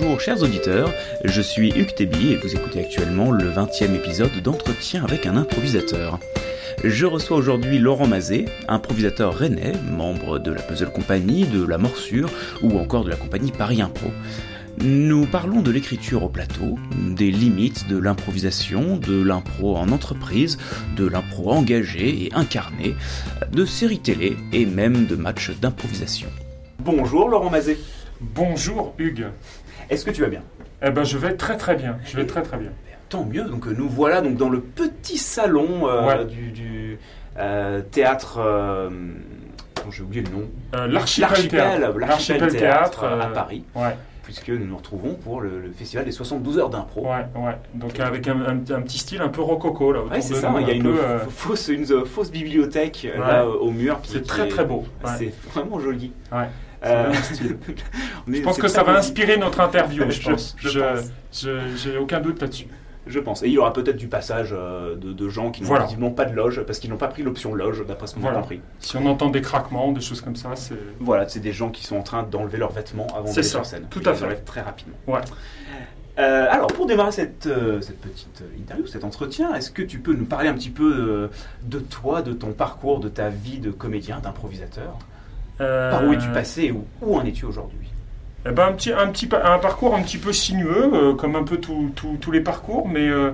Bonjour chers auditeurs, je suis Hugues Tébi et vous écoutez actuellement le 20e épisode d'entretien avec un improvisateur. Je reçois aujourd'hui Laurent Mazet, improvisateur rennais, membre de la Puzzle Company, de la Morsure ou encore de la compagnie Paris Impro. Nous parlons de l'écriture au plateau, des limites de l'improvisation, de l'impro en entreprise, de l'impro engagé et incarné, de séries télé et même de matchs d'improvisation. Bonjour Laurent Mazet. Bonjour Hugues. Est-ce que tu vas bien? Eh ben je vais très très bien. Je vais très très bien. Tant mieux. Donc nous voilà donc dans le petit salon euh, Ouais. du, du, euh, théâtre. euh, J'ai oublié le nom. Euh, L'archipel théâtre. Théâtre, théâtre, euh, à euh, Paris, Ouais, puisque nous nous retrouvons pour le, le festival des 72 heures d'impro. ouais, ouais. Donc avec un, un- un petit style un peu rococo là Ouais, c'est ça. Il y a un une, euh, fausse, une euh, fausse bibliothèque euh, Ouais. là euh, au mur. C'est très très beau. C'est vraiment joli. Euh, est- Je pense que ça va inspirer notre interview, je Je- pense. je pense. J'ai aucun doute là-dessus. Je pense. Et il y aura peut-être du passage euh, de, de gens qui n'ont Voilà. pas de loge parce qu'ils n'ont pas pris l'option loge, d'après ce qu'on a Voilà. compris. Si on entend des craquements, des choses comme ça, c'est. Voilà, c'est des gens qui sont en train d'enlever leurs vêtements avant ça, sur scène. tout à fait. très rapidement. Ouais. Euh, alors, pour démarrer cette, euh, cette petite interview, cet entretien, est-ce que tu peux nous parler un petit peu de toi, de ton parcours, de ta vie de comédien, d'improvisateur? Par où es-tu passé où, où en es-tu aujourd'hui Eh ben, un, petit, un, petit, pa- un parcours un petit peu sinueux, euh, comme un peu tous les parcours, mais euh,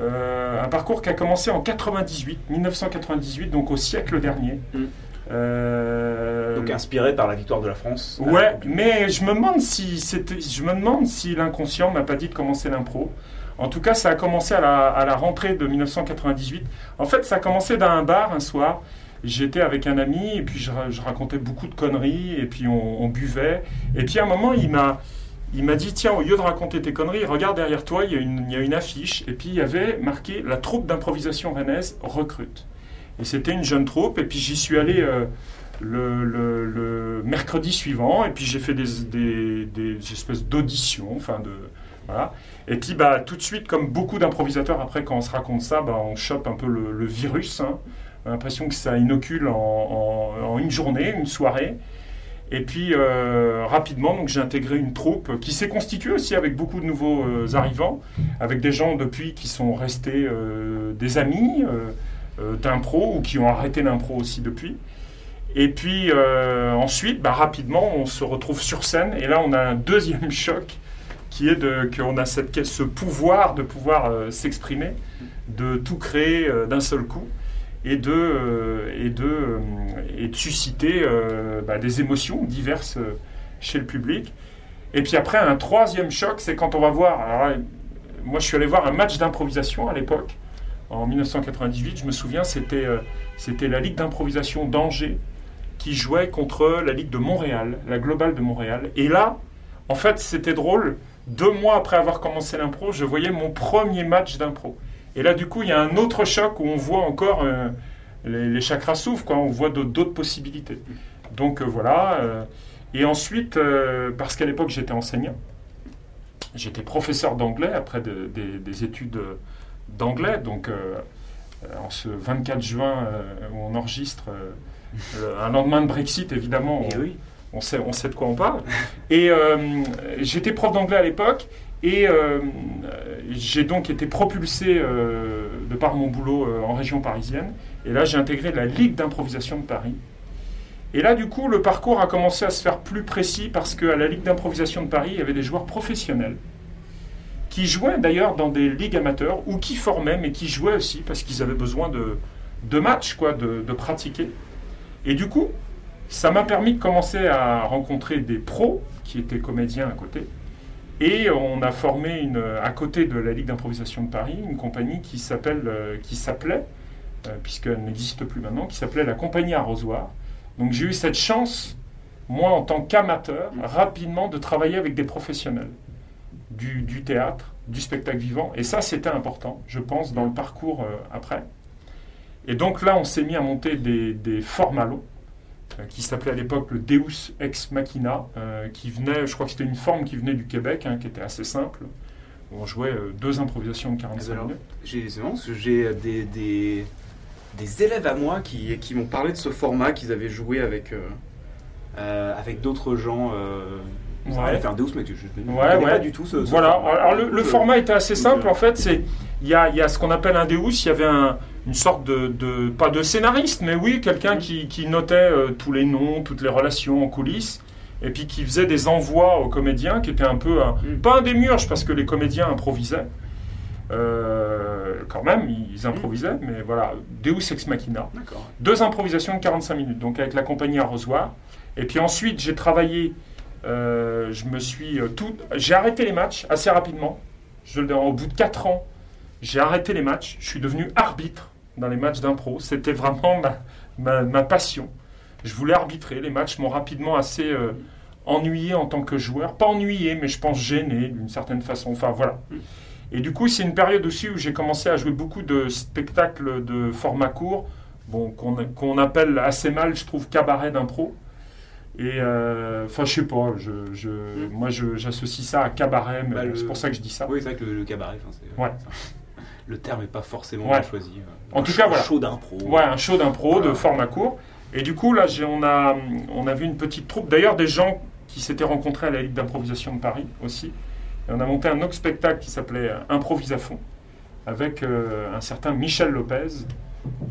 euh, un parcours qui a commencé en 98, 1998, donc au siècle dernier. Mm. Euh, Donc inspiré par la victoire de la France. la ouais, mais je me demande si c'était, je me demande si l'inconscient m'a pas dit de commencer l'impro. En tout cas, ça a commencé à la, à la rentrée de 1998. En fait, ça a commencé dans un bar un soir. J'étais avec un ami et puis je, ra- je racontais beaucoup de conneries et puis on, buvait. Et puis à un moment, il m'a, dit tiens, au lieu de raconter tes conneries, regarde derrière toi, il y a une, il y a une affiche. Et puis il y avait marqué la troupe d'improvisation rennaise recrute. Et c'était une jeune troupe. Et puis j'y suis allé. euh, le, mercredi suivant, et puis j'ai fait des, espèces d'auditions, enfin de voilà. Et puis bah tout de suite, comme beaucoup d'improvisateurs, après quand on se raconte ça, bah, on chope un peu le, le virus. hein. On a l'impression que ça inocule en, une journée, une soirée. Et puis euh, rapidement, j'ai intégré une troupe qui s'est constituée aussi avec beaucoup de nouveaux euh, arrivants, avec des gens depuis qui sont restés euh, des amis d'impro ou qui ont arrêté l'impro aussi depuis. Et puis ensuite, bah, rapidement, on se retrouve sur scène et là, on a un deuxième choc qui est qu'on a ce pouvoir de pouvoir s'exprimer, de tout créer d'un seul coup et de, euh, euh, et de susciter euh, bah, des émotions diverses chez le public. Et puis après, un troisième choc, c'est quand on va voir. moi, je suis allé voir un match d'improvisation à l'époque, en 1998. Je me souviens, c'était c'était la Ligue d'improvisation d'Angers qui jouait contre la Ligue de Montréal, la Globale de Montréal. Et là, en fait, c'était drôle. Deux mois après avoir commencé l'impro, je voyais mon premier match d'impro. Et là, du coup, il y a un autre choc où on voit encore euh, les, les chakras s'ouvrent, quoi. On voit d'autres possibilités. Donc euh, voilà. euh, et ensuite, parce qu'à l'époque, j'étais enseignant, j'étais professeur d'anglais après de- des- des études d'anglais. Donc, en ce 24 juin où on enregistre le- un lendemain de Brexit, évidemment, Eh on, oui. on sait, on sait de quoi on parle. Et j'étais prof d'anglais à l'époque. Et euh, j'ai donc été propulsé euh, de par mon boulot euh, en région parisienne. Et là, j'ai intégré la Ligue d'improvisation de Paris. Et là, du coup, le parcours a commencé à se faire plus précis parce qu'à la Ligue d'improvisation de Paris, il y avait des joueurs professionnels qui jouaient d'ailleurs dans des ligues amateurs ou qui formaient, mais qui jouaient aussi parce qu'ils avaient besoin de, de matchs, quoi, de, de pratiquer. Et du coup, ça m'a permis de commencer à rencontrer des pros qui étaient comédiens à côté. Et on a formé une, à côté de la Ligue d'improvisation de Paris une compagnie qui euh, s'appelait, euh, puisqu'elle n'existe plus maintenant, qui s'appelait la Compagnie Arrosoir. Donc j'ai eu cette chance, moi en tant qu'amateur, rapidement de travailler avec des professionnels du, théâtre, du spectacle vivant. Et ça, c'était important, je pense, dans le parcours euh, après. Et donc là, on s'est mis à monter des, des formats longs, qui s'appelait à l'époque le Deus Ex Machina, euh, qui venait, je crois que c'était une forme qui venait du Québec, hein, qui était assez simple. où On jouait euh, deux improvisations de 45 Alors, minutes. J'ai c'est marrant parce que j'ai des, des, des élèves à moi qui, qui m'ont parlé de ce format qu'ils avaient joué avec, euh, euh, avec d'autres gens euh, Ouais. rien à faire Deus, mec. Je, Ouais, ouais. pas du tout ce. ce Voilà, format. alors le, le format était assez simple euh, en fait, c'est il y a, y a ce qu'on appelle un Deus, il y avait un- une sorte de, de- pas de scénariste, mais oui, quelqu'un Mhm. qui, qui notait euh, tous les noms, toutes les relations en coulisses, et puis qui faisait des envois aux comédiens, qui était un peu, un- Mhm. pas un démiurge parce que les comédiens improvisaient, Euh, quand même, ils improvisaient, mais voilà, Deus ex machina. Deux improvisations de 45 minutes, donc avec la compagnie Arrosoir. Et puis ensuite, j'ai travaillé, euh, je me suis euh, tout. J'ai arrêté les matchs assez rapidement. Je, le au bout de 4 ans, j'ai arrêté les matchs. Je suis devenu arbitre dans les matchs d'impro. C'était vraiment ma, passion. Je voulais arbitrer. Les matchs m'ont rapidement assez euh, ennuyé en tant que joueur. Pas ennuyé, mais je pense gêné d'une certaine façon. Enfin voilà. Et du coup, c'est une période aussi où j'ai commencé à jouer beaucoup de spectacles de format court, bon, qu'on appelle assez mal, je trouve, cabaret d'impro. Et euh, enfin, je sais pas, je, je, moi j'associe ça à cabaret, mais Bah, le- c'est pour ça que je dis ça. Oui, c'est vrai que le, le cabaret, c'est- Ouais. le terme n'est pas forcément Ouais. choisi. euh. En Un tout show- cas, voilà. show d'impro. Ouais, un show d'impro de Voilà. format court. Et du coup, là, on a, on a vu une petite troupe. D'ailleurs, des gens qui s'étaient rencontrés à la Ligue d'improvisation de Paris aussi. Et on a monté un autre spectacle qui s'appelait euh, Improvise à fond, avec euh, un certain Michel Lopez,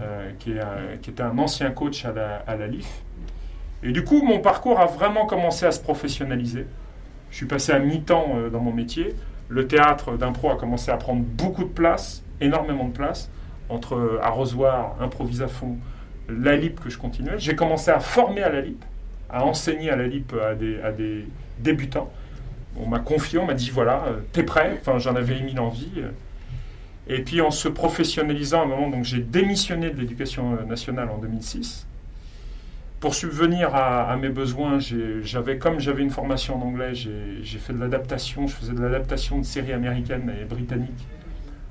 euh, qui, est un- qui était un ancien coach à la, à la LIF. Et du coup, mon parcours a vraiment commencé à se professionnaliser. Je suis passé à mi-temps euh, dans mon métier. Le théâtre d'impro a commencé à prendre beaucoup de place, énormément de place, entre euh, Arrosoir, Improvise à fond, la LIP que je continuais. J'ai commencé à former à la LIP, à enseigner à la LIP à des, à des débutants. On m'a confié, on m'a dit voilà, euh, t'es prêt? Enfin, j'en avais émis l'envie. euh. Et puis en se professionnalisant à un moment, j'ai démissionné de l'éducation euh, nationale en 2006. Pour subvenir à, à mes besoins, j'avais, comme j'avais une formation en anglais, j'ai fait de l'adaptation. Je faisais de l'adaptation de séries américaines et britanniques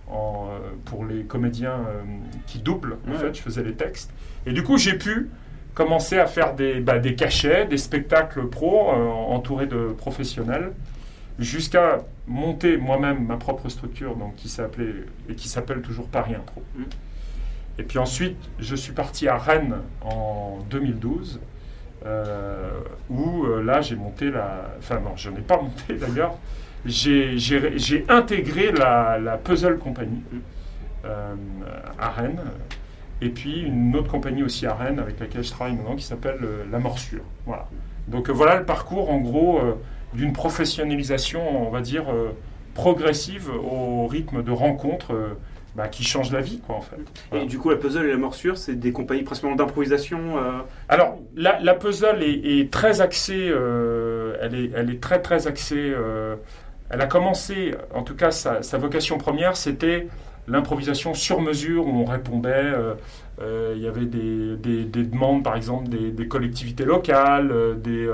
en, euh, pour les comédiens euh, qui doublent. En Ouais. fait, je faisais les textes. Et du coup, j'ai pu commencer à faire des, bah, des cachets, des spectacles pro euh, entourés de professionnels, jusqu'à monter moi-même ma propre structure, donc qui s'appelait et qui s'appelle toujours Paris Impro. Mm. Et puis ensuite, je suis parti à Rennes en 2012, euh, où euh, là j'ai monté la. Enfin non, je n'ai pas monté d'ailleurs. J'ai intégré la, Puzzle Company euh, à Rennes. Et puis une autre compagnie aussi à Rennes avec laquelle je travaille maintenant qui s'appelle La Morsure. Voilà. Donc voilà le parcours en gros d'une professionnalisation, on va dire, progressive au rythme de rencontres bah, qui changent la vie, quoi, en fait. Voilà. Et du coup, la puzzle et la morsure, c'est des compagnies principalement d'improvisation. euh, Alors, la, la puzzle est, est très axée, euh, elle, est, elle est très très axée. euh, elle a commencé, en tout cas, sa, sa vocation première, c'était l'improvisation sur mesure où on répondait. il y avait des, des- des demandes, par exemple, des, des collectivités locales, des,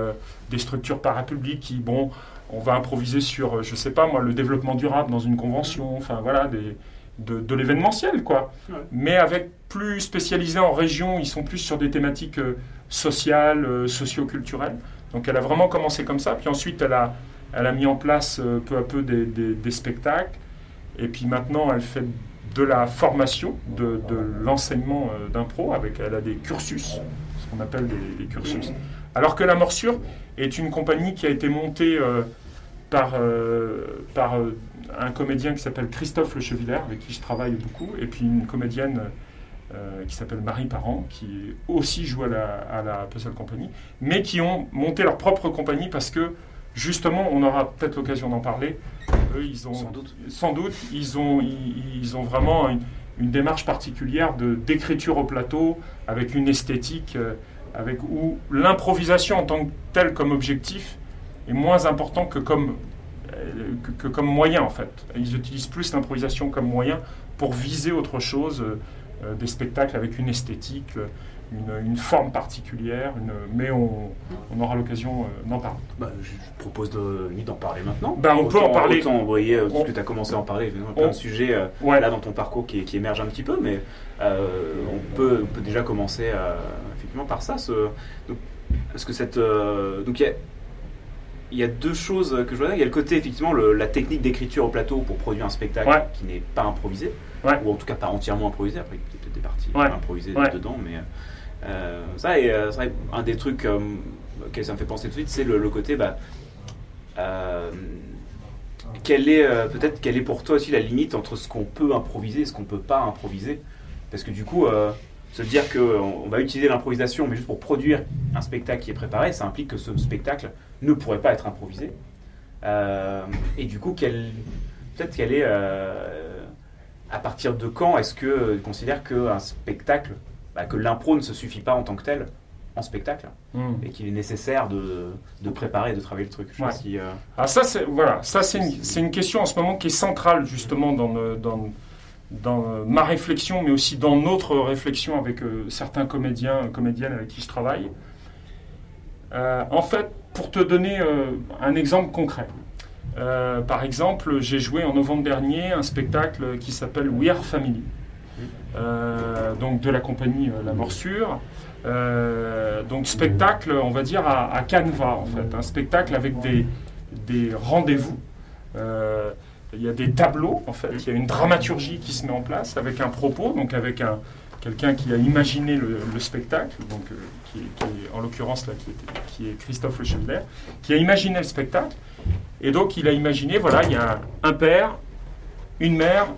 des structures parapubliques qui, bon, on va improviser sur, je sais pas moi, le développement durable dans une convention, enfin voilà, des, de, de l'événementiel, quoi. Ouais. Mais avec plus spécialisé en région, ils sont plus sur des thématiques euh, sociales, euh, socio-culturelles. Donc elle a vraiment commencé comme ça. Puis ensuite, elle a, elle a mis en place euh, peu à peu des, des- des spectacles. Et puis maintenant, elle fait de la formation, de, de l'enseignement d'impro. Avec, elle a des cursus, ce qu'on appelle des, des cursus. Alors que La Morsure est une compagnie qui a été montée par, par un comédien qui s'appelle Christophe Le Chevillère, avec qui je travaille beaucoup, et puis une comédienne euh, qui s'appelle Marie Parent, qui aussi joue à la, à la Puzzle Company, mais qui ont monté leur propre compagnie parce que, justement, on aura peut-être l'occasion d'en parler, eux, ils ont, Sans doute. sans doute, ils ont, ils, ils ont vraiment une, une démarche particulière de d'écriture au plateau, avec une esthétique, euh, avec où l'improvisation en tant que telle comme objectif est moins important que comme que, que comme moyen en fait. Ils utilisent plus l'improvisation comme moyen pour viser autre chose, euh, euh, des spectacles avec une esthétique, euh, une, une forme particulière, une- mais on, on aura l'occasion euh, d'en parler. Bah, je propose de, d'en parler maintenant. Ben, on peut en parler. Autant envoyer, euh, parce que tu as commencé à en parler, évidemment, plein On- de sujets Ouais. là dans ton parcours qui, qui émergent un petit peu, mais on, peut, on peut déjà commencer effectivement par ça. Ce, donc, parce que cette. donc il y a. Il y a deux choses que je vois. Il y a le côté, effectivement, le- la technique d'écriture au plateau pour produire un spectacle Ouais. qui n'est pas improvisé, Ouais. ou en tout cas pas entièrement improvisé. Après, il y a peut-être des parties Ouais. improvisées dedans, mais euh, ça, et, euh, vrai, un des trucs euh, auxquels ça me fait penser tout de suite, c'est le, le côté, bah, euh, quelle est peut-être quelle est pour toi aussi la limite entre ce qu'on peut improviser et ce qu'on peut pas improviser? Parce que du coup, se dire qu'on va utiliser l'improvisation, mais juste pour produire un spectacle qui est préparé, ça implique que ce spectacle ne pourrait pas être improvisé. et du coup, peut-être qu'elle est à partir de quand est-ce que tu considères qu'un spectacle, bah, que l'impro ne se suffit pas en tant que tel en spectacle hmm. et qu'il est nécessaire de, de, préparer, de travailler le truc? Je euh, ah, ça, c'est voilà, ça c'est une, une, question en ce moment qui est centrale justement dans, dans, dans ma réflexion, mais aussi dans notre réflexion avec euh, certains comédiens, comédiennes avec qui je travaille. Euh, en fait, pour te donner un exemple concret, euh, par exemple, j'ai joué en novembre dernier un spectacle qui s'appelle We Are Family, euh, donc de la compagnie euh, La Morsure. donc spectacle, on va dire à, canevas en fait, un spectacle avec des, des rendez-vous. il y a des tableaux en fait, il y a une dramaturgie qui se met en place avec un propos, donc avec un, quelqu'un qui a imaginé le, spectacle, donc qui, en l'occurrence là, qui, qui, est Christophe Le qui a imaginé le spectacle. Et donc il a imaginé, voilà, il y a un père, une mère,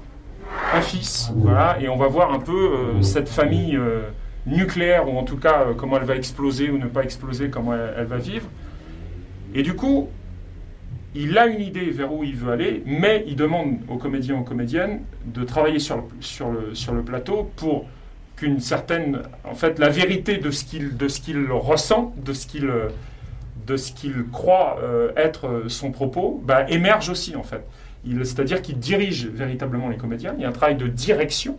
un fils, voilà, et on va voir un peu euh, cette famille euh, nucléaire, ou en tout cas euh, comment elle va exploser ou ne pas exploser, comment elle, va vivre. Et du coup, il a une idée vers où il veut aller, mais il demande aux comédiens, aux comédiennes de travailler sur sur le, sur le plateau pour qu'une certaine, en fait, la vérité de ce qu'il, de ce qu'il ressent, de ce qu'il de ce qu'il croit euh, être son propos bah, émerge aussi en fait. C'est-à-dire qu'il dirige véritablement les comédiens. Il y a un travail de direction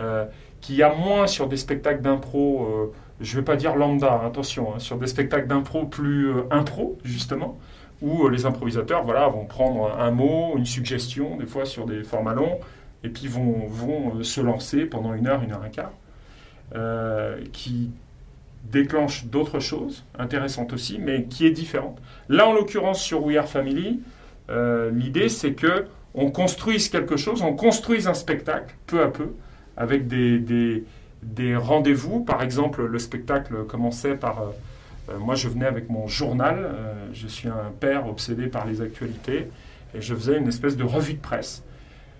euh, qui a moins sur des spectacles d'impro, euh, je ne vais pas dire lambda, attention, hein, sur des spectacles d'impro plus impro justement, où les improvisateurs voilà, vont prendre un mot, une suggestion, des fois sur des formats longs, et puis vont, vont se lancer pendant une heure, une heure et quart, qui déclenche d'autres choses, intéressantes aussi, mais qui est différente. Là, en l'occurrence, sur We Are Family, euh, l'idée, c'est que on construise quelque chose, on construise un spectacle, peu à peu, avec des, rendez-vous. Par exemple, le spectacle commençait par... Euh, euh, moi, je venais avec mon journal, je suis un père obsédé par les actualités, et je faisais une espèce de revue de presse.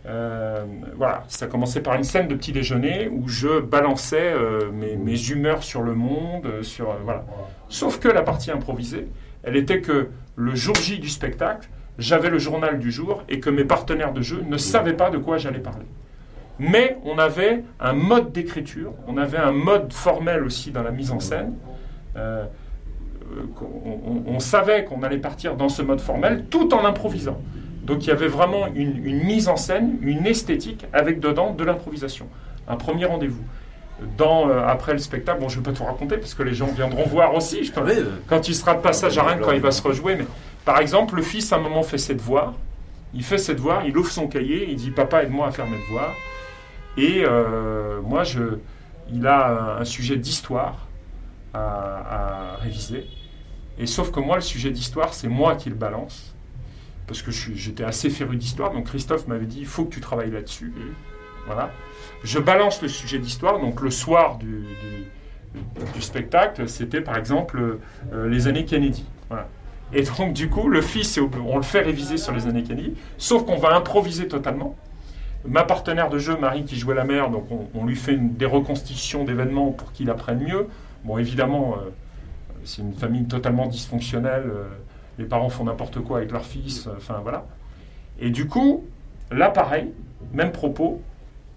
Euh, voilà, ça commençait par une scène de petit déjeuner où je balançais euh, mes, humeurs sur le monde, euh, sur voilà. Sauf que la partie improvisée, elle était que le jour J du spectacle, j'avais le journal du jour et que mes partenaires de jeu ne savaient pas de quoi j'allais parler. Mais on avait un mode d'écriture, on avait un mode formel aussi dans la mise en scène. on, savait qu'on allait partir dans ce mode formel tout en improvisant. Donc il y avait vraiment une, mise en scène, une esthétique avec dedans de l'improvisation. Un premier rendez-vous. Dans, euh, après le spectacle, bon, je ne vais pas tout raconter parce que les gens viendront voir aussi. Je quand il sera de passage à Rennes, quand il va se rejouer. Mais, par exemple, le fils, à un moment, fait ses devoirs. Il fait ses devoirs, il ouvre son cahier, il dit Papa, aide-moi à faire mes devoirs. Et euh, moi, je, il a un, sujet d'histoire à, à réviser. Et sauf que moi, le sujet d'histoire, c'est moi qui le balance parce que j'étais assez féru d'histoire, donc Christophe m'avait dit il faut que tu travailles là-dessus. Voilà. Je balance le sujet d'histoire, donc le soir du, du, spectacle, c'était par exemple euh, les années Kennedy. Voilà. Et donc du coup, le fils, on le fait réviser sur les années Kennedy, sauf qu'on va improviser totalement. Ma partenaire de jeu, Marie, qui jouait la mère, donc on, lui fait des reconstitutions d'événements pour qu'il apprenne mieux. Bon, évidemment, euh, c'est une famille totalement dysfonctionnelle. Euh, les parents font n'importe quoi avec leur fils, enfin voilà. Et du coup, là pareil, même propos,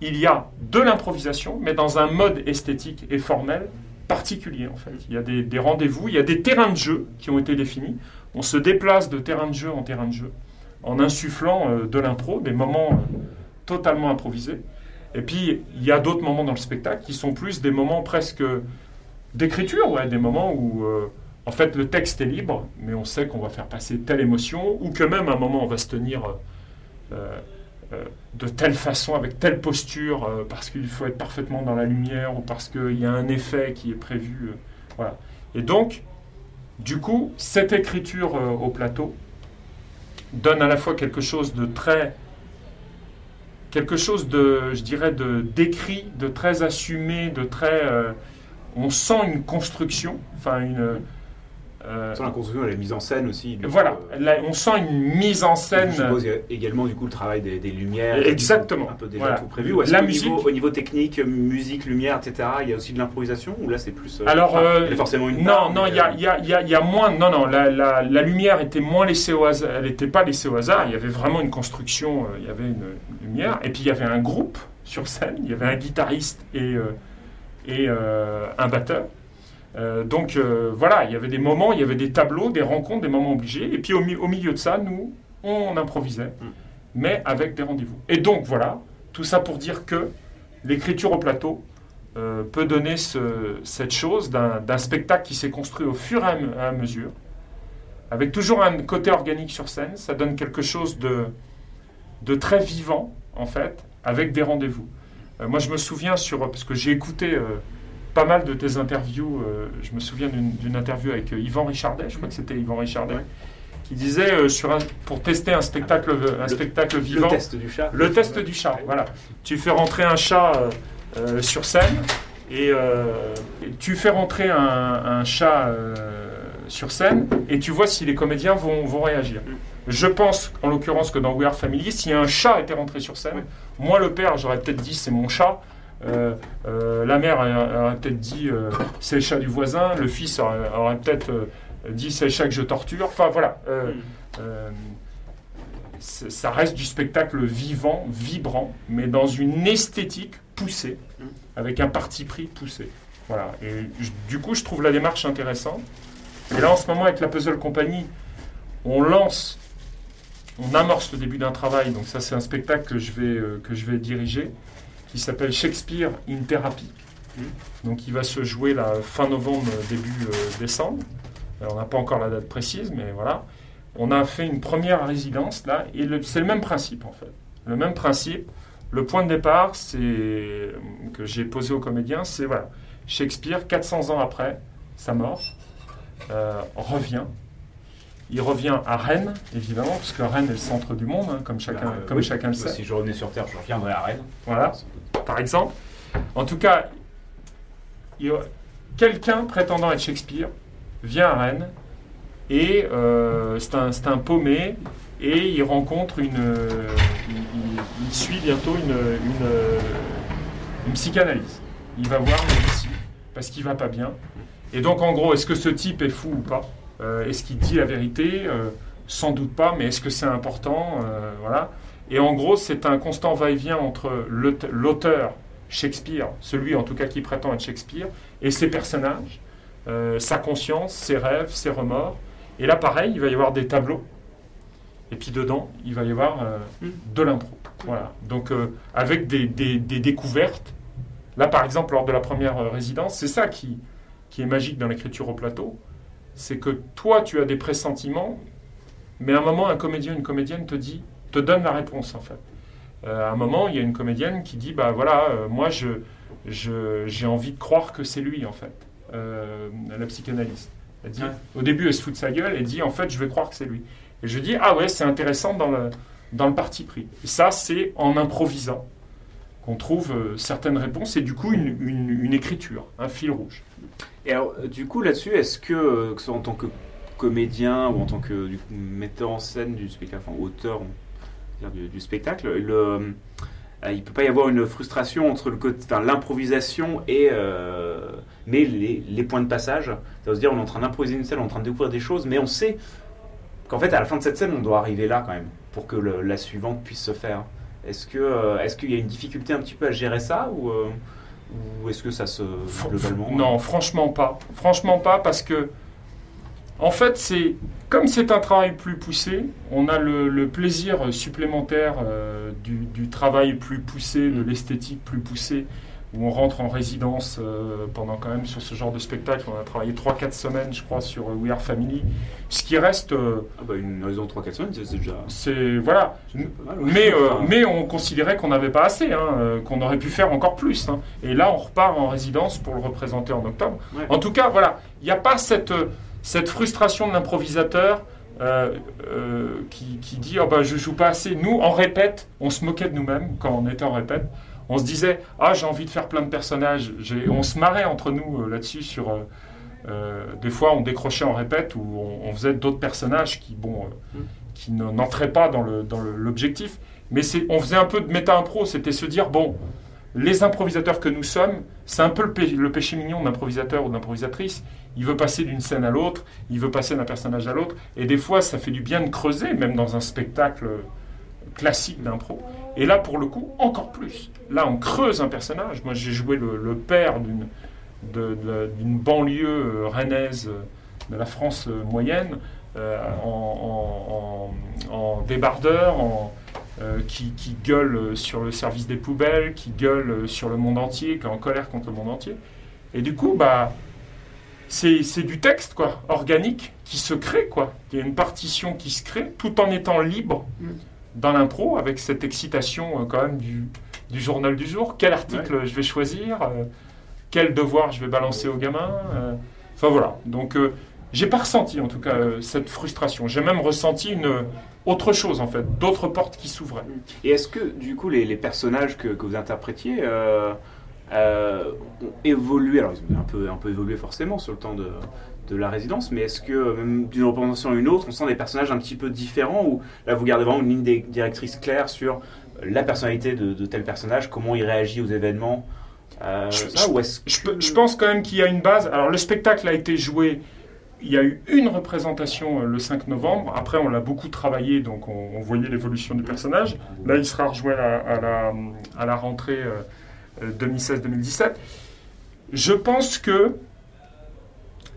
il y a de l'improvisation, mais dans un mode esthétique et formel particulier en fait. Il y a des, rendez-vous, il y a des terrains de jeu qui ont été définis. On se déplace de terrain de jeu en terrain de jeu en insufflant euh, de l'impro, des moments euh, totalement improvisés. Et puis, il y a d'autres moments dans le spectacle qui sont plus des moments presque d'écriture, ouais, des moments où euh, en fait, le texte est libre, mais on sait qu'on va faire passer telle émotion, ou que même à un moment on va se tenir euh, euh, de telle façon, avec telle posture, euh, parce qu'il faut être parfaitement dans la lumière, ou parce qu'il y a un effet qui est prévu. voilà. Et donc, du coup, cette écriture au plateau donne à la fois quelque chose de très quelque chose de, je dirais, de décrit, de très assumé, de très. on sent une construction, enfin une, Euh, Sur la construction et la mise en scène aussi. Voilà, on sent une mise en scène. Je suppose également du coup le travail des, lumières. Exactement. Un peu déjà tout prévu. Ou la musique. Niveau, au niveau technique, musique, lumière, etc. Il y a aussi de l'improvisation ou là c'est plus. Alors, il y a forcément une. Non, non, il y, a, y, a, y, a, moins. Non, non, la, la, la, lumière était moins laissée au hasard. Elle n'était pas laissée au hasard. Il y avait vraiment une construction. il y avait une, lumière. Et puis il y avait un groupe sur scène. Il y avait un guitariste et, et un batteur. Euh, donc euh, voilà, il y avait des moments, il y avait des tableaux, des rencontres, des moments obligés. Et puis au, milieu de ça, nous, on improvisait, mm. mais avec des rendez-vous. Et donc voilà, tout ça pour dire que l'écriture au plateau euh, peut donner cette chose d'un spectacle qui s'est construit au fur et à, mesure, avec toujours un côté organique sur scène. Ça donne quelque chose de, de très vivant, en fait, avec des rendez-vous. moi, je me souviens sur. Parce que j'ai écouté pas mal de tes interviews. Euh, je me souviens d'une interview avec euh, Yvan Richardet, je crois que c'était Yvan Richardet, qui disait euh, sur pour tester un spectacle, un spectacle vivant. Le test du chat. Le test du chat, voilà. Tu fais rentrer un chat sur scène et, tu fais rentrer un, chat sur scène et tu vois si les comédiens vont, vont réagir. Mm. Je pense, en l'occurrence, que dans We Are Family, si un chat était rentré sur scène, moi, le père, j'aurais peut-être dit c'est mon chat. Euh, euh, la mère aurait peut-être dit euh, c'est le chat du voisin, le fils aurait, peut-être dit c'est le chat que je torture. Enfin voilà. Mm. ça reste du spectacle vivant, vibrant, mais dans une esthétique poussée, mm. avec un parti pris poussé. Voilà. Et du coup, je trouve la démarche intéressante. Et là, en ce moment, avec la Puzzle Company, on lance, on amorce le début d'un travail. Donc ça, c'est un spectacle que je vais, que je vais diriger qui s'appelle Shakespeare in Therapy. Donc il va se jouer la fin novembre, début euh, décembre. on n'a pas encore la date précise, mais voilà. On a fait une première résidence là, et c'est le même principe en fait. Le même principe. Le point de départ, c'est que j'ai posé aux comédiens, c'est Shakespeare, 400 ans après sa mort, euh, revient il revient à Rennes, évidemment, parce que Rennes est le centre du monde, hein, comme chacun, bah, comme chacun le sait. Si je revenais sur Terre, je reviendrais à Rennes. Voilà, par exemple. En tout cas, quelqu'un prétendant être Shakespeare vient à Rennes et euh, c'est un, un, paumé et il rencontre une. Il, suit bientôt une, une, une, psychanalyse. Il va voir une psy parce qu'il va pas bien. Et donc, en gros, est-ce que ce type est fou ou pas? euh, est-ce qu'il dit la vérité? Euh, Sans doute pas, mais est-ce que c'est important? Euh, Voilà. Et en gros, c'est un constant va-et-vient entre l'auteur Shakespeare, celui en tout cas qui prétend être Shakespeare, et ses personnages, sa conscience, ses rêves, ses remords. Et là, pareil, il va y avoir des tableaux. Et puis dedans, il va y avoir hmm. de l'impro. Voilà. Donc, avec des, découvertes. Là, par exemple, lors de la première résidence, c'est ça qui, qui est magique dans l'écriture au plateau c'est que toi, tu as des pressentiments, mais à un moment, un comédien, une comédienne te dit, te donne la réponse, en fait. Euh, à un moment, il y a une comédienne qui dit, bah voilà, euh, moi, je, j'ai envie de croire que c'est lui, en fait, euh, la psychanalyste. Elle dit, Au début, elle se fout de sa gueule, elle dit, en fait, je vais croire que c'est lui. Et je dis, ah ouais, c'est intéressant dans le, dans le parti pris. Et ça, c'est en improvisant qu'on trouve certaines réponses et du coup une, écriture, un fil rouge. Et alors, euh, du coup, là-dessus, est-ce que, euh, que ce soit en tant que comédien ou en tant que metteur en scène du spectacle, enfin auteur du, spectacle, le, euh, il peut pas y avoir une frustration entre l'improvisation et mais les, points de passage. Ça veut dire on est en train d'improviser une scène, on est en train de découvrir des choses, mais on sait qu'en fait à la fin de cette scène on doit arriver là quand même pour que la suivante puisse se faire. Est-ce que est-ce qu'il y a une difficulté un petit peu à gérer ça ou ou est-ce que ça se. globalement Non, franchement pas. Franchement pas, parce que. En fait, c'est comme c'est un travail plus poussé, on a le, plaisir supplémentaire euh, du, du, travail plus poussé, de l'esthétique plus poussée, où on rentre en résidence euh, pendant quand même sur ce genre de spectacle. On a travaillé 3-4 semaines, je crois, sur euh, We Are Family. Ce qui reste. Euh, ah bah une raison de 3-4 semaines, c'est déjà. C'est. Voilà. mais, mais on considérait qu'on n'avait pas assez, hein, qu'on aurait pu faire encore plus. Hein. Et là, on repart en résidence pour le représenter en octobre. En tout cas, voilà. Il n'y a pas cette, cette frustration de l'improvisateur. qui, qui, dit oh bah, je joue pas assez. Nous, en répète, on se moquait de nous-mêmes quand on était en répète on se disait ah j'ai envie de faire plein de personnages. On se marrait entre nous euh, là-dessus sur euh, euh, des fois, on décrochait en répète ou on, on faisait d'autres personnages qui, bon, Mm. qui n'entraient pas dans le- dans l'objectif. Mais c'est- on faisait un peu de méta-impro, c'était se dire, bon, les improvisateurs que nous sommes, c'est un peu le, le péché mignon d'improvisateur ou d'improvisatrice. Il veut passer d'une scène à l'autre, il veut passer d'un personnage à l'autre. Et des fois, ça fait du bien de creuser, même dans un spectacle classique d'impro. Et là, pour le coup, encore plus. Là, on creuse un personnage. Moi, j'ai joué le, le père d'une de- de- d'une banlieue euh, rennaise euh, de la France euh, moyenne, euh, en, en- en débardeur, en, euh, qui, qui gueule sur le service des poubelles, qui gueule sur le monde entier, qui est en colère contre le monde entier. Et du coup, bah, c'est du texte, quoi, organique, qui se crée, quoi. Il y a une partition qui se crée, tout en étant libre Mm. dans l'impro, avec cette excitation, euh, quand même, du, du journal du jour. Quel article je vais choisir euh, Quel devoir je vais balancer aux gamins euh, Enfin, voilà. Donc, euh, j'ai pas ressenti, en tout cas, cette frustration. J'ai même ressenti une autre chose, en fait, d'autres portes qui s'ouvraient. Et est-ce que, du coup, les, les personnages que, que vous interprétiez euh, ont évolué? Alors, ils ont un peu, un peu évolué forcément sur le temps de, de la résidence, mais est-ce que, même d'une représentation à une autre, on sent des personnages un petit peu différents ou là, vous gardez vraiment une ligne di- directrice claire sur la personnalité de, de tel personnage, comment il réagit aux événements euh, Je- ça, ou est-ce Je, que- pe- je pense quand même qu'il y a une base. Alors, le spectacle a été joué. Il y a eu une représentation euh, le 5 novembre. Après, on l'a beaucoup travaillé, donc on, on voyait l'évolution du personnage. Là, il sera rejoué à la, à la, à la rentrée euh, euh, 2016-2017. Je pense que,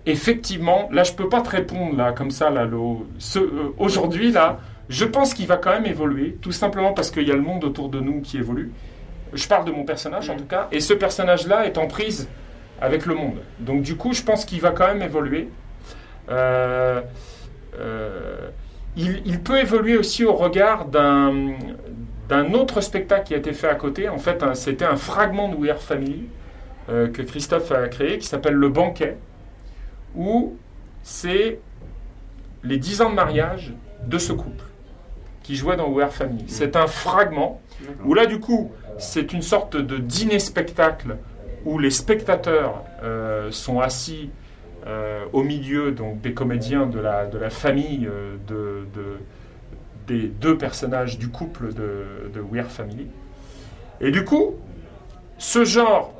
effectivement, là, je peux pas te répondre là comme ça là. le- ce- euh, Aujourd'hui, là, je pense qu'il va quand même évoluer, tout simplement parce qu'il y a le monde autour de nous qui évolue. Je parle de mon personnage en tout cas, et ce personnage-là est en prise avec le monde. Donc du coup, je pense qu'il va quand même évoluer. Euh, euh, il, il peut évoluer aussi au regard d'un autre spectacle qui a été fait à côté. En fait, c'était un fragment de We Are Family euh, que Christophe a créé, qui s'appelle Le Banquet, où c'est les 10 ans de mariage de ce couple qui jouait dans We Are Family. C'est un fragment où là, du coup, c'est une sorte de dîner-spectacle où les spectateurs euh, sont assis euh, au milieu donc, des comédiens de la, de la famille euh, de, de- des deux personnages du couple de, de We Are Family. Et du coup, ce genre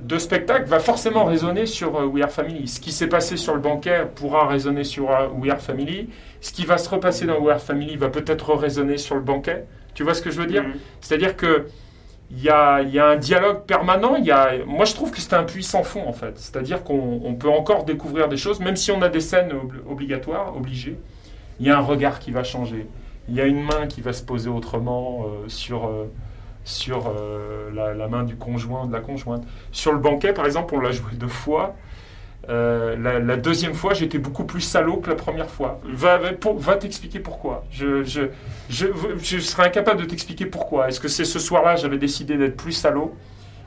de spectacle va forcément résonner sur We Are Family. Ce qui s'est passé sur le banquet pourra résonner sur We Are Family. Ce qui va se repasser dans We Are Family va peut-être résonner sur le banquet. Tu vois ce que je veux dire? Mhm. c'est-à-dire que il y a, il y a un dialogue permanent. Y a, moi, je trouve que c'est un puits sans fond, en fait. C'est-à-dire qu'on on peut encore découvrir des choses, même si on a des scènes obli- obligatoires, obligées. Il y a un regard qui va changer. Il y a une main qui va se poser autrement euh, sur, euh, sur euh, la, la main du conjoint, de la conjointe. Sur le banquet, par exemple, on l'a joué deux fois. Euh, la, deuxième fois, j'étais beaucoup plus salaud que la première fois. Va, t'expliquer pourquoi. Je, je, serais incapable de t'expliquer pourquoi. Est-ce que c'est ce soir-là, j'avais décidé d'être plus salaud?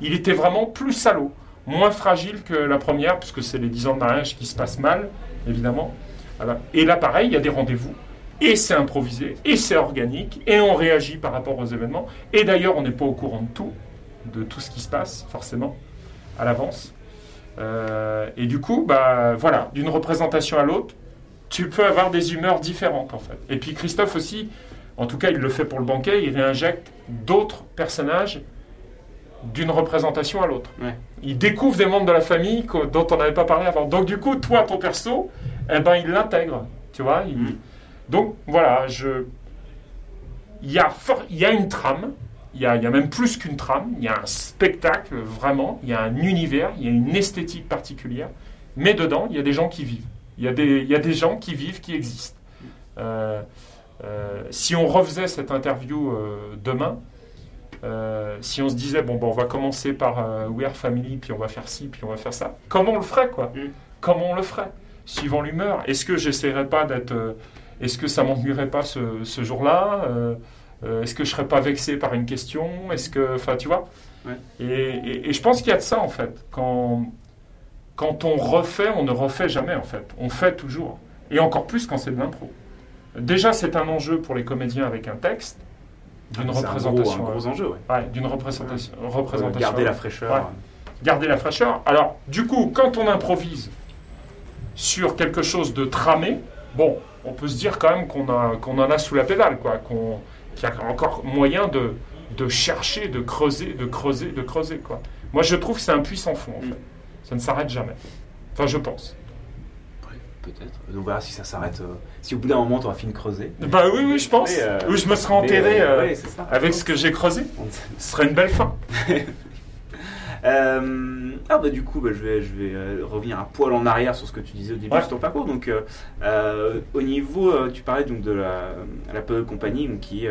Il était vraiment plus salaud, moins fragile que la première, puisque c'est les 10 ans de mariage qui se passent mal, évidemment. Et là, pareil, il y a des rendez-vous. Et c'est improvisé, et c'est organique, et on réagit par rapport aux événements. Et d'ailleurs, on n'est pas au courant de tout, de tout ce qui se passe, forcément, à l'avance. Euh, et du coup, bah, voilà, d'une représentation à l'autre, tu peux avoir des humeurs différentes en fait. Et puis Christophe aussi, en tout cas il le fait pour le banquet, il réinjecte d'autres personnages d'une représentation à l'autre. Ouais. Il découvre des membres de la famille dont on n'avait pas parlé avant. Donc du coup, toi, ton perso, eh ben, il l'intègre, tu vois. il- Mhm. Donc voilà, je... il, y a for- il y a une trame, il y a, il y a même plus qu'une trame, il y a un spectacle vraiment, il y a un univers, il y a une esthétique particulière, mais dedans, il y a des gens qui vivent. Il y a des, il y a des gens qui vivent, qui existent. Euh, euh, si on refaisait cette interview euh, demain, si on se disait, bon, bon, on va commencer par We Are Family, puis on va faire ci, puis on va faire ça, comment on le ferait, quoi? Mm. Comment on le ferait Suivant l'humeur? Est-ce que j'essaierais pas d'être... est-ce que ça m'ennuierait pas ce, ce jour-là Euh, Est-ce que je serais pas vexé par une question? Est-ce que... Enfin, tu vois? Ouais. et, et- et je pense qu'il y a de ça, en fait. Quand, quand on refait, on ne refait jamais, en fait. On fait toujours. Et encore plus quand c'est de l'impro. Déjà, c'est un enjeu pour les comédiens avec un texte, d'une Ah, C'est un gros- représentation. un gros enjeu, ouais. Ouais, d'une représentation. représentation Garder la fraîcheur. Ouais. garder la fraîcheur. Alors, du coup, quand on improvise, sur quelque chose de tramé, bon, on peut se dire quand même qu'on qu'on en a sous la pédale, quoi, qu'on, qu'il y a encore moyen de, de chercher, de creuser, de creuser, de creuser, quoi. Moi, je trouve que c'est un puissant fond, en Mm. fait. Ça ne s'arrête jamais. Enfin, je pense. Ouais, Peut-être. On verra si ça s'arrête. euh, si au bout d'un moment, tu auras fini de creuser. Bah oui, oui, je pense. Euh, Ou je me serais enterré euh, ouais, ça. avec ce que j'ai creusé. Ce serait une belle fin. Euh, ah bah du coup, bah, je vais, je vais euh, revenir un poil en arrière sur ce que tu disais au début Ouais. de ton parcours. Donc, euh, au niveau, tu parlais donc de la, la Company donc, qui,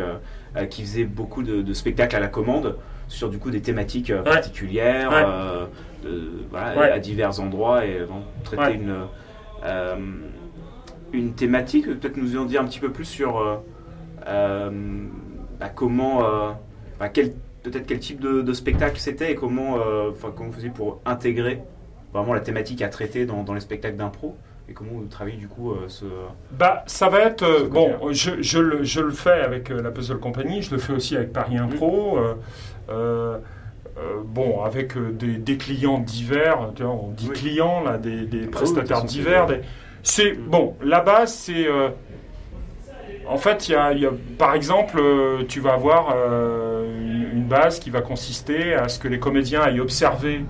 qui faisait beaucoup de, de spectacles à la commande sur du coup des thématiques particulières, Ouais. de- voilà, Ouais. à divers endroits et vraiment traiter une, une thématique. Peut-être nous en dire un petit peu plus sur bah, comment, bah, quel peut-être quel type de, de spectacle c'était et comment, euh, enfin, comment vous faisiez pour intégrer vraiment la thématique à traiter dans, dans les spectacles d'impro et comment vous travaillez du coup euh, ce. Bah, ça va être. euh, bon, je, je le, je le fais avec euh, la Puzzle Company, je le fais aussi avec Paris Impro. euh, euh, bon, avec des, des clients divers, tu vois, on dit Oui. clients, là, des, des oui, prestataires divers. c'est- des- C'est bon, la base, c'est. en fait, il y a, il y a- par exemple, tu vas avoir une, une base qui va consister à ce que les comédiens aillent observer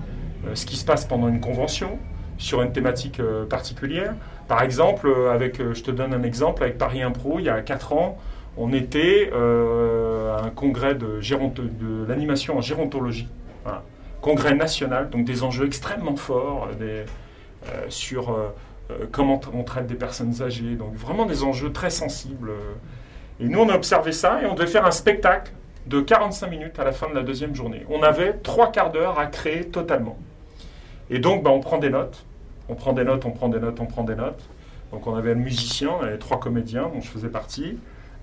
euh, ce qui se passe pendant une convention sur une thématique euh, particulière. Par exemple, euh, avec, je te donne un exemple, avec Paris Impro, il y a 4 ans, on était à un congrès de, l'animation en gérontologie, Voilà. congrès national, donc des enjeux extrêmement forts sur comment on traite des personnes âgées, donc vraiment des enjeux très sensibles. Et nous, on a observé ça et on devait faire un spectacle de 45 minutes à la fin de la deuxième journée. On avait trois quarts d'heure à créer totalement. Et donc, bah, on prend des notes. On prend des notes, on prend des notes, on prend des notes. Donc, on avait le musicien, on avait trois comédiens dont je faisais partie.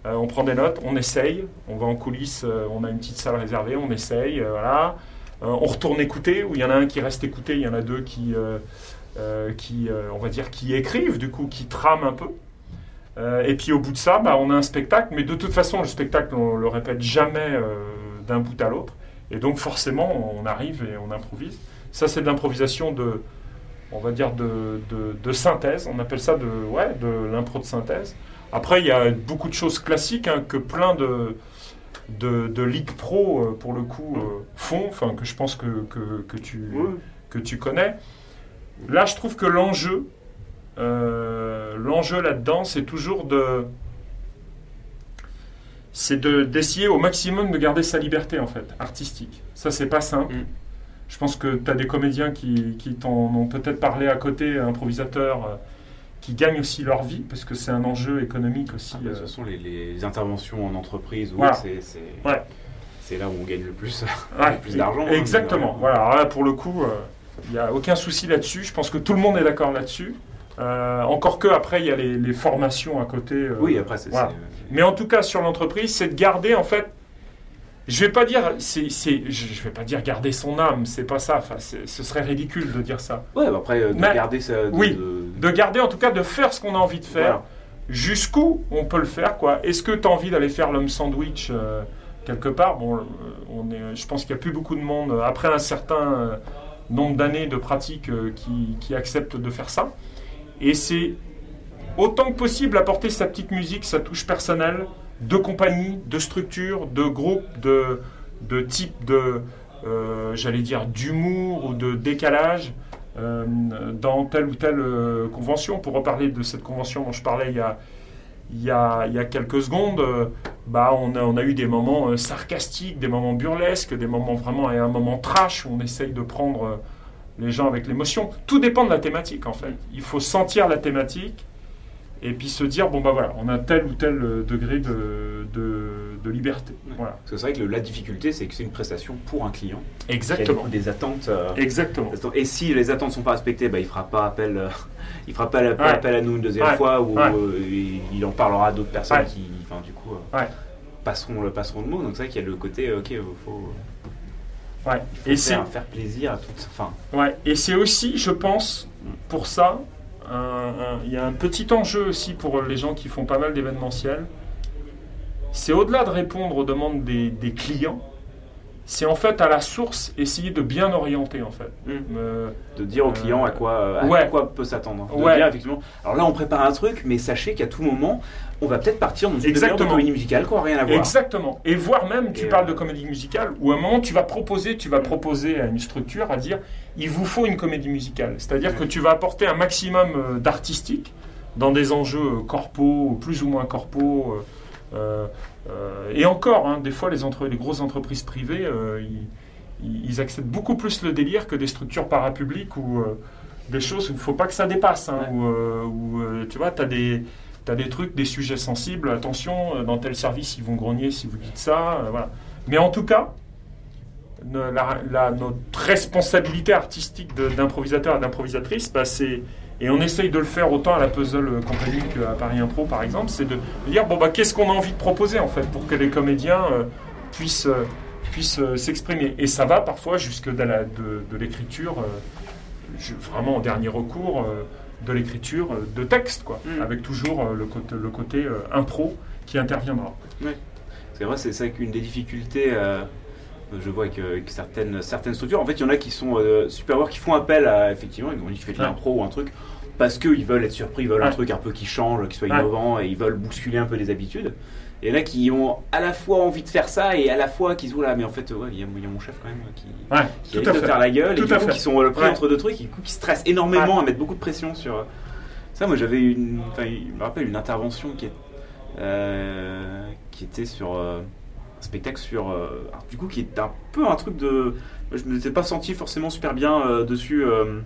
Euh, on prend des notes, on essaye. On va en coulisses, euh, on a une petite salle réservée, on essaye. euh, voilà. On retourne écouter, où il y en a un qui reste écouté, il y en a deux qui, qui on va dire, qui écrivent, du coup, qui trament un peu. Euh, et puis au bout de ça, bah, on a un spectacle, mais de toute façon, le spectacle, on le répète jamais euh, d'un bout à l'autre. Et donc forcément, on arrive et on improvise. Ça, c'est de l'improvisation de, on va dire, de, de- de synthèse. On appelle ça de, ouais, de l'impro de synthèse. Après, il y a beaucoup de choses classiques hein, que plein de, de, de ligues pro, euh, pour le coup, font, enfin, que je pense que, que, que tu, que tu connais. Là, je trouve que l'enjeu, euh, l'enjeu là-dedans, c'est toujours de, c'est de d'essayer au maximum de garder sa liberté en fait, artistique. Ça, c'est pas simple. Mm. Je pense que tu as des comédiens qui, qui t'en ont peut-être parlé à côté, improvisateurs, euh, qui gagnent aussi leur vie, parce que c'est un enjeu économique aussi. Ah, de euh, toute façon, les, les interventions en entreprise, Voilà. c'est c'est Ouais. c'est là où on gagne le plus. Ouais, plus d'argent, hein, Exactement. euh, Voilà. Alors là, pour le coup, il n'y a aucun souci là-dessus. Je pense que tout le monde est d'accord là-dessus. Euh, encore que après, il y a les, les formations à côté. euh, Oui, après, c'est. voilà. Mais en tout cas, sur l'entreprise, c'est de garder en fait. Je vais pas dire, c'est, je vais pas dire garder son âme, c'est pas ça. Enfin, ce serait ridicule de dire ça. Ouais, bah après, euh, de Mais- garder ça. de- oui. de- De garder, en tout cas, de faire ce qu'on a envie de faire. Voilà. Jusqu'où on peut le faire, quoi. Est-ce que tu as envie d'aller faire l'homme sandwich quelque part? Bon, on est, je pense qu'il n'y a plus beaucoup de monde, après un certain nombre d'années de pratique, qui, qui acceptent de faire ça. Et c'est autant que possible apporter sa petite musique, sa touche personnelle, de compagnie, de structure, de groupe, de, type de, euh, j'allais dire, d'humour ou de décalage euh, dans telle ou telle euh, convention. Pour reparler de cette convention dont je parlais il y a, il y a, il y a quelques secondes, bah, on, a, on a eu des moments sarcastiques, des moments burlesques, des moments vraiment, et un moment trash où on essaye de prendre les gens avec l'émotion. Tout dépend de la thématique en fait. Il faut sentir la thématique et puis se dire, bon bah voilà, on a tel ou tel euh, degré de, de, de liberté. Voilà. Parce que c'est vrai que le- la difficulté, c'est que c'est une prestation pour un client. qui a Exactement. coup des attentes. euh, Exactement. des attentes. Et si les attentes ne sont pas respectées, bah, il fera pas appel. euh, il fera pas appel, Ouais. appel à nous une deuxième Ouais. fois ou euh, il il en parlera à d'autres personnes qui, du coup, passeront, le, passeront le mot. Donc c'est vrai qu'il y a le côté, ok, il faut, Ouais. il faut Et c'est faire, faire plaisir à toutes. Enfin, Ouais, et c'est aussi, je pense, pour ça, il y a un petit enjeu aussi pour les gens qui font pas mal d'événementiels. C'est au-delà de répondre aux demandes des, des clients, c'est en fait à la source essayer de bien orienter en fait. Mm. Euh, De dire au Euh, client à quoi, à ouais. quoi peut s'attendre. De Ouais. dire effectivement. Alors là, on prépare un truc, mais sachez qu'à tout moment, on va peut-être partir dans une demi-heure de Exactement. comédie musicale, quoi, rien à voir. Exactement. Et voire même, tu Et, parles euh, de comédie musicale, où à un moment tu vas proposer, tu vas proposer à une structure à dire, il vous faut une comédie musicale. C'est-à-dire que tu vas apporter un maximum euh, d'artistique dans des enjeux euh, corpaux, plus ou moins corpaux. euh, euh, euh, et encore, hein, des fois, les, entre- les grosses entreprises privées, ils, acceptent beaucoup plus le délire que des structures parapubliques ou des choses où il ne faut pas que ça dépasse. hein, Ouais. où, où, tu vois, tu as des... T'as des trucs, des sujets sensibles, attention, euh, dans tel service, ils vont grogner si vous dites ça. euh, voilà. Mais en tout cas, la- notre responsabilité artistique d'improvisateur et d'improvisatrice, bah, c'est, et on essaye de le faire autant à la Puzzle Company qu'à Paris Impro par exemple, c'est de dire bon, bah, qu'est-ce qu'on a envie de proposer en fait pour que les comédiens euh, puissent, puissent s'exprimer. Et ça va parfois jusque de, l'écriture, vraiment en dernier recours, de l'écriture euh, de texte, quoi, Mm. avec toujours euh, le côté, le côté euh, impro qui interviendra. C'est vrai, c'est ça qu'une des difficultés. euh, je vois avec, euh, avec certaines, certaines structures. En fait, il y en a qui sont euh, super qui font appel à effectivement, ils ont dit tu fais de Ouais. l'impro ou un truc parce qu'ils veulent être surpris, ils veulent un truc un peu qui change, qui soit Ouais. innovant et ils veulent bousculer un peu les habitudes. Il y en a qui ont à la fois envie de faire ça et à la fois qui se disent là, mais en fait, ouais, il y, a- mon chef quand même qui, Ouais, qui tout risque à de fait. faire la gueule Tout et du à coup fait. qui sont euh, pris Ouais. entre deux trucs et du coup qui stressent énormément à mettre beaucoup de pression sur. euh, Ça, moi j'avais une. Je me rappelle une intervention qui, est, euh, qui était sur. euh, un spectacle sur. euh, alors, du coup, qui est un peu un truc de. Je ne m'étais pas senti forcément super bien euh, dessus euh,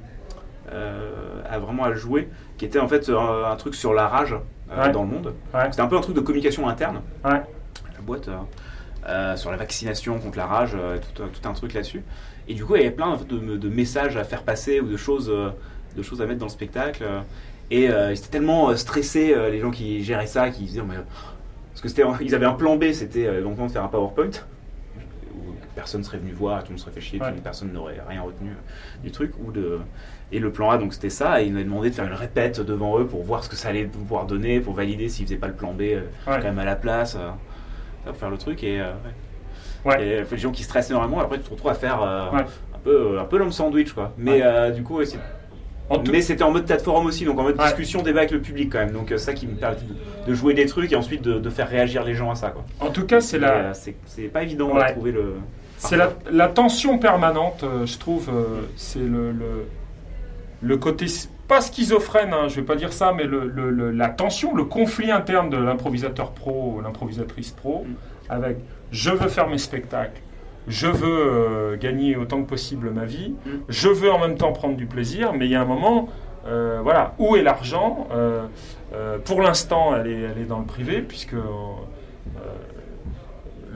euh, à vraiment à le jouer, qui était en fait un, un truc sur la rage euh, Ouais. dans le monde. Ouais. C'était un peu un truc de communication interne. La boîte. euh, euh, sur la vaccination contre la rage, euh, tout, un- tout un truc là-dessus. Et du coup, il y avait plein de, de messages à faire passer ou de choses, euh, de choses à mettre dans le spectacle. euh, Et euh, ils étaient tellement euh, stressés, euh, les gens qui géraient ça, qui disaient, mais, euh, parce que c'était, ils avaient un plan B, c'était euh, éventuellement de faire un PowerPoint personne serait venu voir, tout le monde serait fait chier, Ouais. personne n'aurait rien retenu euh, du truc. Ou de, et le plan A, donc c'était ça, et ils nous avaient demandé de faire une répète devant eux pour voir ce que ça allait pouvoir donner, pour valider s'ils faisaient pas le plan B euh, Ouais. quand même à la place, euh, pour faire le truc. Et, ouais. Ouais. Et, les gens qui stressent énormément, après tu te retrouves à faire un peu, un peu l'homme sandwich, quoi. Mais du coup, c'est- mais c'était en mode plateforme aussi, donc en mode Ouais. discussion, débat avec le public quand même. Donc ça qui me permet de, jouer des trucs et ensuite de, de faire réagir les gens à ça, quoi. En tout cas, c'est Mais, la, c'est c'est pas évident Ouais. de trouver le. C'est la, la tension permanente, euh, je trouve. euh, c'est le, le, le côté, pas schizophrène, hein, je vais pas dire ça, mais le, la tension, le conflit interne de l'improvisateur pro l'improvisatrice pro Mm. avec je veux faire mes spectacles, je veux euh, gagner autant que possible ma vie, Mm. je veux en même temps prendre du plaisir, mais il y a un moment, euh, voilà, où est l'argent? Euh, Pour l'instant, elle est, elle est dans le privé, puisque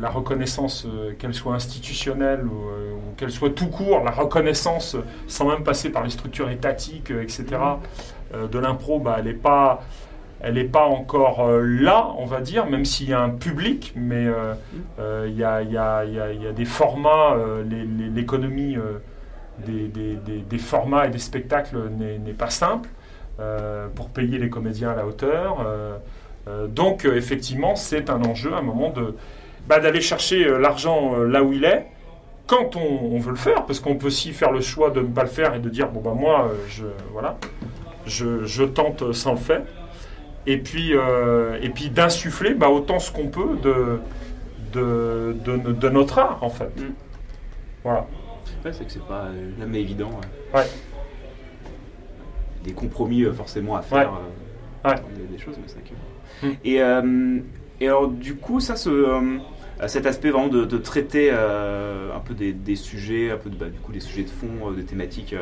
la reconnaissance, euh, qu'elle soit institutionnelle ou, euh, ou qu'elle soit tout court, la reconnaissance, euh, sans même passer par les structures étatiques, etc., euh, de l'impro, bah, elle n'est pas, elle est pas encore là, on va dire, même s'il y a un public, mais il y, a, il y a- il y a- il y a des formats, l'économie des, des- des- des formats et des spectacles n'est pas simple pour payer les comédiens à la hauteur. euh, donc, euh, effectivement, c'est un enjeu, à un moment de bah, d'aller chercher euh, l'argent euh, là où il est, quand on, on veut le faire, parce qu'on peut aussi faire le choix de ne pas le faire et de dire bon bah moi euh, je voilà je, je tente sans le faire, et puis euh, et puis d'insuffler bah, autant ce qu'on peut de de, de de notre art en fait. Mm. Voilà. Ouais, c'est que c'est pas euh, jamais évident. ouais. Ouais. Des compromis euh, forcément à faire. Ouais. euh, Ouais. Des, des choses, mais c'est Mm. Et, euh, et alors, du coup, ça, ce, euh, cet aspect vraiment de, de traiter euh, un peu des, des sujets, un peu de, bah, du coup, des sujets de fond, euh, des thématiques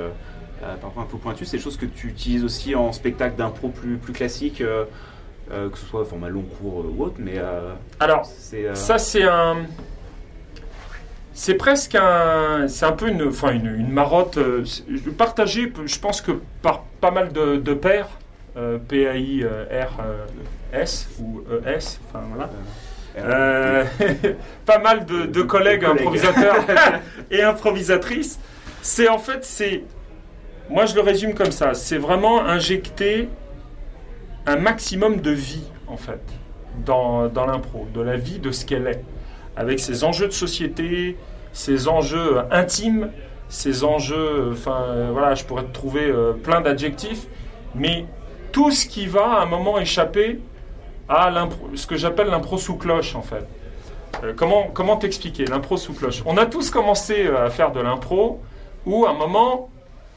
parfois un peu pointues, c'est des choses que tu utilises aussi en spectacle d'impro plus, plus classique, que ce soit format long cours ou autre, mais Alors c'est. Ça, c'est un. C'est presque un. C'est un peu une, enfin une, une marotte euh, partagée, je pense que par pas mal de, de pairs, euh, P-A-I-R-S ou E-S, enfin voilà. euh, Euh, pas mal de, collègues collègues. improvisateurs et improvisatrices. C'est en fait, c'est. Moi, je le résume comme ça. C'est vraiment injecter un maximum de vie, en fait, dans, dans l'impro, de la vie de ce qu'elle est, avec ses enjeux de société, ces enjeux intimes, ces enjeux, enfin euh, voilà, je pourrais te trouver euh, plein d'adjectifs, mais tout ce qui va à un moment échapper à ce que j'appelle l'impro sous cloche en fait. Euh, comment comment t'expliquer l'impro sous cloche? On a tous commencé euh, à faire de l'impro où à un moment,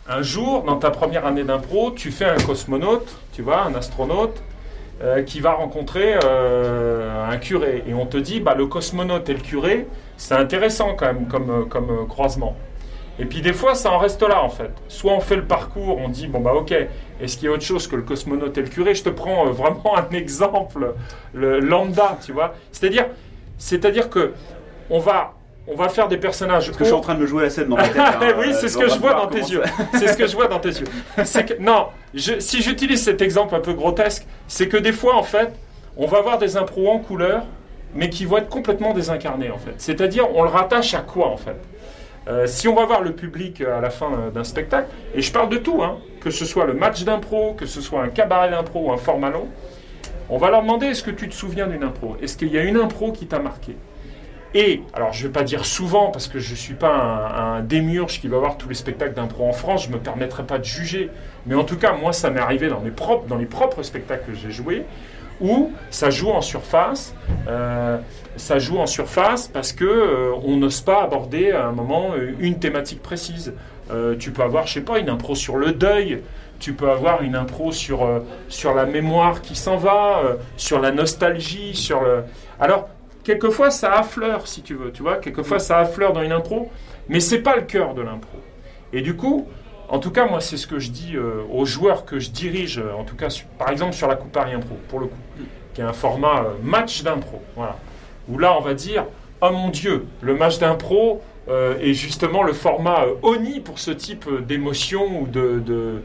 un jour, dans ta première année d'impro, tu fais un cosmonaute, tu vois, un astronaute, euh, qui va rencontrer un curé. Et on te dit, bah, le cosmonaute et le curé, c'est intéressant quand même comme, comme croisement. Et puis des fois, ça en reste là en fait. Soit on fait le parcours, on dit, bon bah ok, est-ce qu'il y a autre chose que le cosmonaute et le curé? Je te prends euh, vraiment un exemple, le lambda, tu vois. C'est-à-dire, c'est-à-dire que on va, on va faire des personnages. Parce que je suis en train de me jouer la scène dans ma tête. hein, oui, euh, c'est ce que je vois dans tes yeux. C'est ce que je vois dans tes yeux. Non, je- si j'utilise cet exemple un peu grotesque, c'est que des fois, en fait, on va avoir des impros en couleur, mais qui vont être complètement désincarnés, en fait. C'est-à-dire, on le rattache à quoi, en fait? Euh, si on va voir le public à la fin euh, d'un spectacle, et je parle de tout, hein, que ce soit le match d'impro, que ce soit un cabaret d'impro ou un format long, on va leur demander est-ce que tu te souviens d'une impro? Est-ce qu'il y a une impro qui t'a marqué? Et, alors je ne vais pas dire souvent, parce que je ne suis pas un, un démiurge qui va voir tous les spectacles d'impro en France, je ne me permettrai pas de juger. Mais en tout cas, moi, ça m'est arrivé dans, mes propres, dans les propres spectacles que j'ai joués, où ça joue en surface. euh, ça joue en surface parce que euh, on n'ose pas aborder à un moment euh, une thématique précise. Euh, tu peux avoir, je sais pas, une impro sur le deuil. Tu peux avoir une impro sur, euh, sur la mémoire qui s'en va, sur la nostalgie, sur le. Alors, quelquefois ça affleure si tu veux, tu vois, quelquefois ça affleure dans une impro, mais c'est pas le cœur de l'impro. Et du coup, en tout cas, moi c'est ce que je dis aux joueurs que je dirige, en tout cas, par exemple sur la Coupe Paris Impro, pour le coup, qui est un format match d'impro, voilà, où là on va dire, oh mon Dieu, le match d'impro euh, est justement le format euh, ONI pour ce type euh, d'émotion ou de,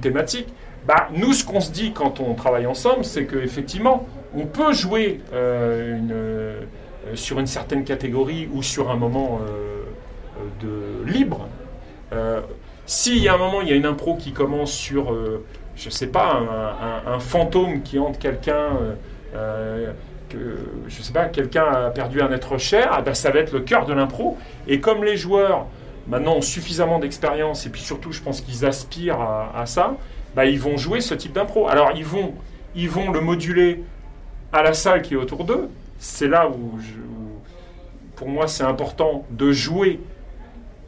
thématique. Bah, nous, ce qu'on se dit quand on travaille ensemble, c'est qu'effectivement, on peut jouer euh, euh, sur une certaine catégorie ou sur un moment euh, de libre. Euh, S'il y a un moment, il y a une impro qui commence sur, euh, je sais pas, un, fantôme qui hante quelqu'un, euh, euh, que, je sais pas, quelqu'un a perdu un être cher, ah ben, ça va être le cœur de l'impro. Et comme les joueurs maintenant ont suffisamment d'expérience et puis surtout, je pense qu'ils aspirent à, à ça, bah, ils vont jouer ce type d'impro. Alors, ils vont, ils vont le moduler à la salle qui est autour d'eux. C'est là où, je- où, pour moi, c'est important de jouer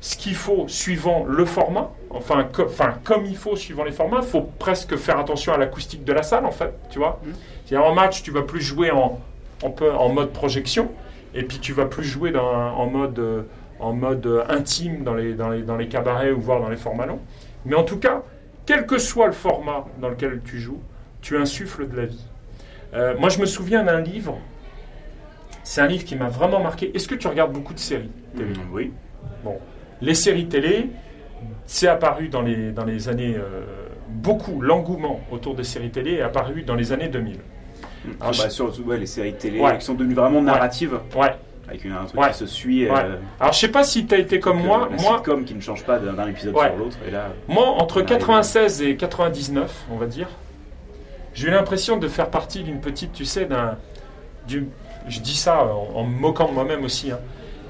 ce qu'il faut suivant le format. Enfin, co- enfin, comme il faut suivant les formats. Il faut presque faire attention à l'acoustique de la salle, en fait. Tu vois. C'est-à-dire, En match, tu vas plus jouer en, en, peu- en mode projection. Et puis, tu vas plus jouer dans, en mode, euh, en mode euh, intime dans les, dans, les, dans les cabarets ou voire dans les formats longs. Mais en tout cas, quel que soit le format dans lequel tu joues, tu insuffles de la vie. Euh, moi, je me souviens d'un livre. C'est un livre qui m'a vraiment marqué. Est-ce que tu regardes beaucoup de séries télé? Mm, Oui. Les séries télé, c'est apparu dans les, dans les années. euh, beaucoup, l'engouement autour des séries télé est apparu dans les années 2000. Alors, bah, surtout ouais, les séries télé Ouais. qui sont devenues vraiment narratives, Ouais. avec une, un truc Ouais. qui se suit. Euh, Alors, je sais pas si tu as été comme moi. La Moi, sitcom qui ne change pas d'un épisode sur l'autre. Et là, Moi, entre On arrive. 96 et 99, on va dire, j'ai eu l'impression de faire partie d'une petite, tu sais, d'un. Je dis ça en, en me moquant de moi-même aussi, hein,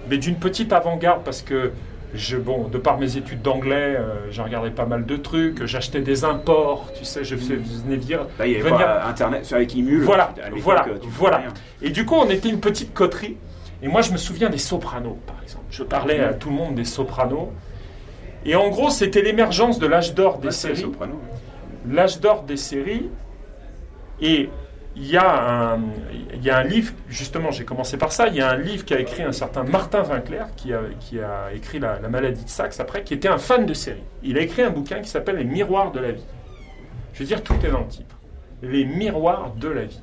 mais d'une petite avant-garde parce que, je, bon, de par mes études d'anglais, euh, j'ai regardé pas mal de trucs, j'achetais des imports, tu sais, je venais dire. là, il y avait Venir- pas Internet avec Imul. Voilà, voilà, voilà. Et du coup, on était une petite coterie. Et moi, je me souviens des sopranos, par exemple. Je parlais à tout le monde des sopranos. Et en gros, c'était l'émergence de l'âge d'or des Ouais, séries. L'âge d'or des séries. Et il y, a un, il y a un livre, justement, j'ai commencé par ça. Il y a un livre qu'a écrit un certain Martin Winkler, qui a, qui a écrit la, la maladie de Saxe après, qui était un fan de séries. Il a écrit un bouquin qui s'appelle Les miroirs de la vie. Je veux dire, tout est dans le titre. Les miroirs de la vie.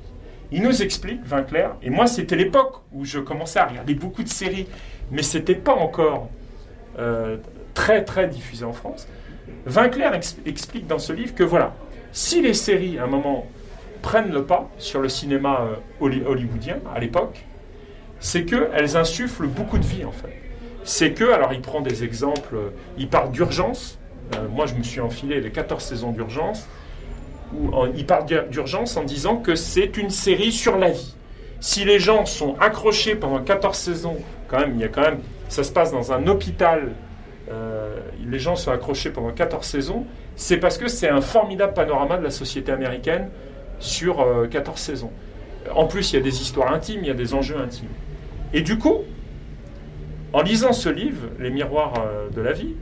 Il nous explique, Winkler, et moi, c'était l'époque où je commençais à regarder beaucoup de séries, mais c'était pas encore euh, très, très diffusé en France. Winkler ex- explique dans ce livre que voilà, si les séries à un moment prennent le pas sur le cinéma euh, holly- hollywoodien à l'époque, c'est qu'elles insufflent beaucoup de vie en fait. C'est que, alors il prend des exemples, euh, il parle d'urgence. Euh, moi je me suis enfilé les 14 saisons d'urgence, où il parle d'ur- d'urgence en disant que c'est une série sur la vie. Si les gens sont accrochés pendant 14 saisons quand même, il y a quand même, ça se passe dans un hôpital. les gens sont accrochés pendant 14 saisons. C'est parce que c'est un formidable panorama de la société américaine sur euh, 14 saisons. En plus, il y a des histoires intimes, il y a des enjeux intimes. Et du coup, en lisant ce livre, Les miroirs euh, de la vie,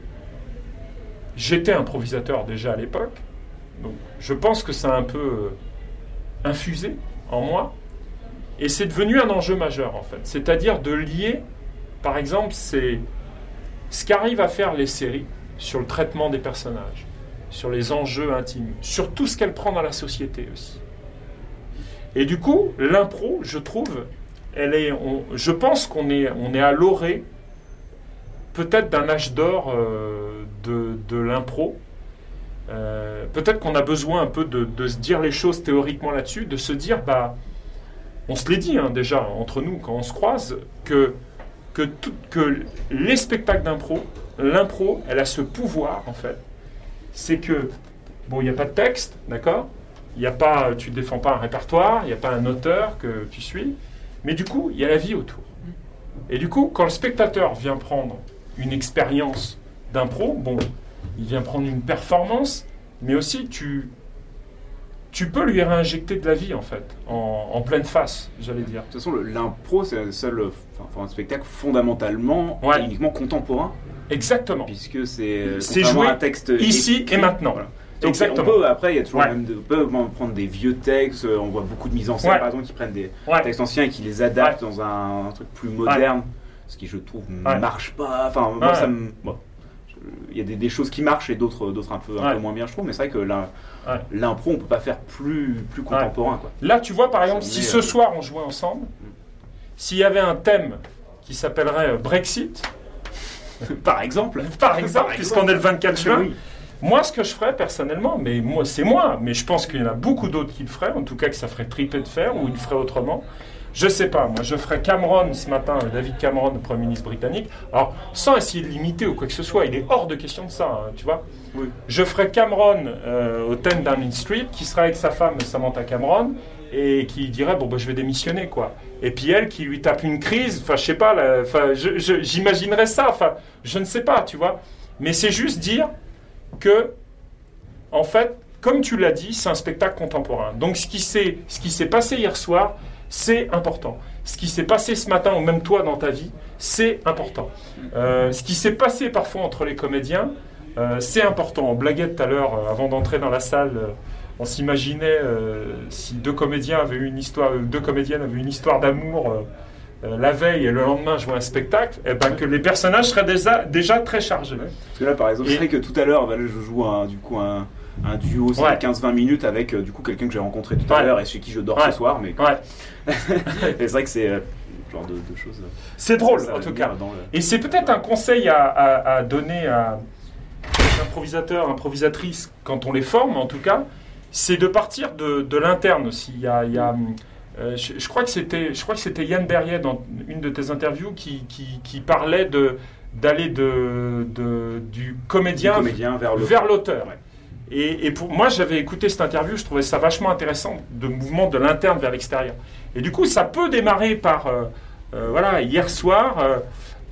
j'étais improvisateur déjà à l'époque. Donc, je pense que ça a un peu euh, infusé en moi. Et c'est devenu un enjeu majeur, en fait. C'est-à-dire de lier, par exemple, c'est ce qu'arrivent à faire les séries sur le traitement des personnages, sur les enjeux intimes, sur tout ce qu'elle prend dans la société aussi. Et du coup, l'impro, je trouve, elle est, je pense qu'on est, on est à l'orée, peut-être d'un âge d'or euh, de, de l'impro. Euh, peut-être qu'on a besoin un peu de, de se dire les choses théoriquement là-dessus, de se dire, bah, on se l'est dit hein, déjà entre nous quand on se croise, que, que, que les spectacles d'impro, l'impro, elle a ce pouvoir en fait. C'est que, bon, il n'y a pas de texte, d'accord? Il n'y a pas, tu ne défends pas un répertoire, il n'y a pas un auteur que tu suis, mais du coup, il y a la vie autour. Et du coup, quand le spectateur vient prendre une expérience d'impro, bon, il vient prendre une performance, mais aussi tu, tu peux lui réinjecter de la vie en fait, en, en pleine face, j'allais dire. De toute façon, l'impro, c'est le seul enfin, un spectacle fondamentalement Ouais. et uniquement contemporain, Exactement. puisque c'est joué à un texte ici écrit, et maintenant. voilà. Donc, Exactement. On peut, après, il y a toujours Ouais. même de, on peut prendre des vieux textes. euh, On voit beaucoup de mises en scène, Ouais. par exemple, qui prennent des Ouais. textes anciens et qui les adaptent dans un, un truc plus moderne. Ce qui, je trouve, ne marche pas. Enfin, moi, ça me. bon, Il y a des, des choses qui marchent et d'autres d'autres un, peu, un Ouais. peu moins bien, je trouve. Mais c'est vrai que l'im- Ouais. l'impro, on peut pas faire plus, plus contemporain. Quoi. Là, tu vois, par exemple, si met, ce euh, soir on jouait ensemble, s'il y avait un thème qui s'appellerait euh, Brexit, Par exemple. par exemple, puisqu'on est le 24 juin, Oui. Moi, ce que je ferais personnellement, mais moi, c'est moi, mais je pense qu'il y en a beaucoup d'autres qui le feraient, en tout cas que ça ferait triper de faire, ou ils le feraient autrement. Je sais pas, moi, je ferais Cameron ce matin, euh, David Cameron, le Premier ministre britannique. Alors, sans essayer de l'imiter ou quoi que ce soit, il est hors de question de ça, hein, tu vois. Oui. Je ferais Cameron euh, au 10 Downing Street, qui serait avec sa femme Samantha Cameron, et qui dirait bon bah, je vais démissionner quoi. Et puis elle qui lui tape une crise, enfin je sais pas, je- je- j'imaginerais ça, enfin je ne sais pas, tu vois. Mais c'est juste dire que en fait, comme tu l'as dit, c'est un spectacle contemporain. Donc ce qui s'est passé hier soir, c'est important. Ce qui s'est passé ce matin, ou même toi dans ta vie, c'est important. Euh, ce qui s'est passé parfois entre les comédiens, euh, c'est important. On blaguait tout à l'heure, euh, avant d'entrer dans la salle, on s'imaginait si deux comédiens avaient une histoire, deux comédiennes avaient une histoire d'amour euh, la veille et le lendemain jouaient un spectacle, et ben que les personnages seraient déjà, déjà très chargés. Parce que là, par exemple, Et- c'est vrai que tout à l'heure, bah, je joue un, du coup un, un duo, c'est Ouais. 15-20 minutes avec euh, du coup quelqu'un que j'ai rencontré tout à Ouais. l'heure et chez qui je dors Ouais. ce soir. Mais Ouais, c'est vrai que c'est euh, genre de, de choses. euh, c'est drôle ça en tout cas. dans le- Et c'est peut-être un conseil à, à- à donner à improvisateurs, improvisatrices, quand on les forme en tout cas, c'est de partir de, de l'interne aussi. Il y a, il y a, euh, je, je crois que c'était, je crois que c'était Yann Berriet dans une de tes interviews qui, qui, qui parlait de d'aller de, de- du du comédien, vers l'auteur. Ouais. Et, et pour moi, j'avais écouté cette interview, je trouvais ça vachement intéressant, de mouvement de l'interne vers l'extérieur. Et du coup, ça peut démarrer par, euh, euh, voilà, hier soir,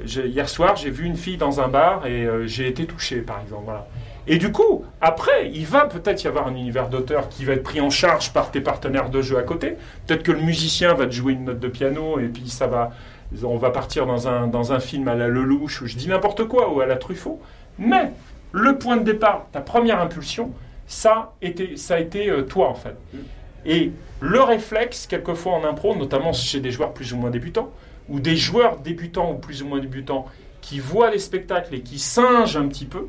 j'ai- hier soir, j'ai vu une fille dans un bar et j'ai été touché, par exemple. Voilà. Et du coup, après, il va peut-être y avoir un univers d'auteur qui va être pris en charge par tes partenaires de jeu à côté. Peut-être que le musicien va te jouer une note de piano et puis ça va, on va partir dans un, dans un film à la Lelouch ou je dis n'importe quoi ou à la Truffaut. Mais le point de départ, ta première impulsion, ça, était, ça a été euh, toi en fait. Et le réflexe, quelquefois en impro, notamment chez des joueurs plus ou moins débutants, ou des joueurs débutants ou plus ou moins débutants qui voient les spectacles et qui singent un petit peu,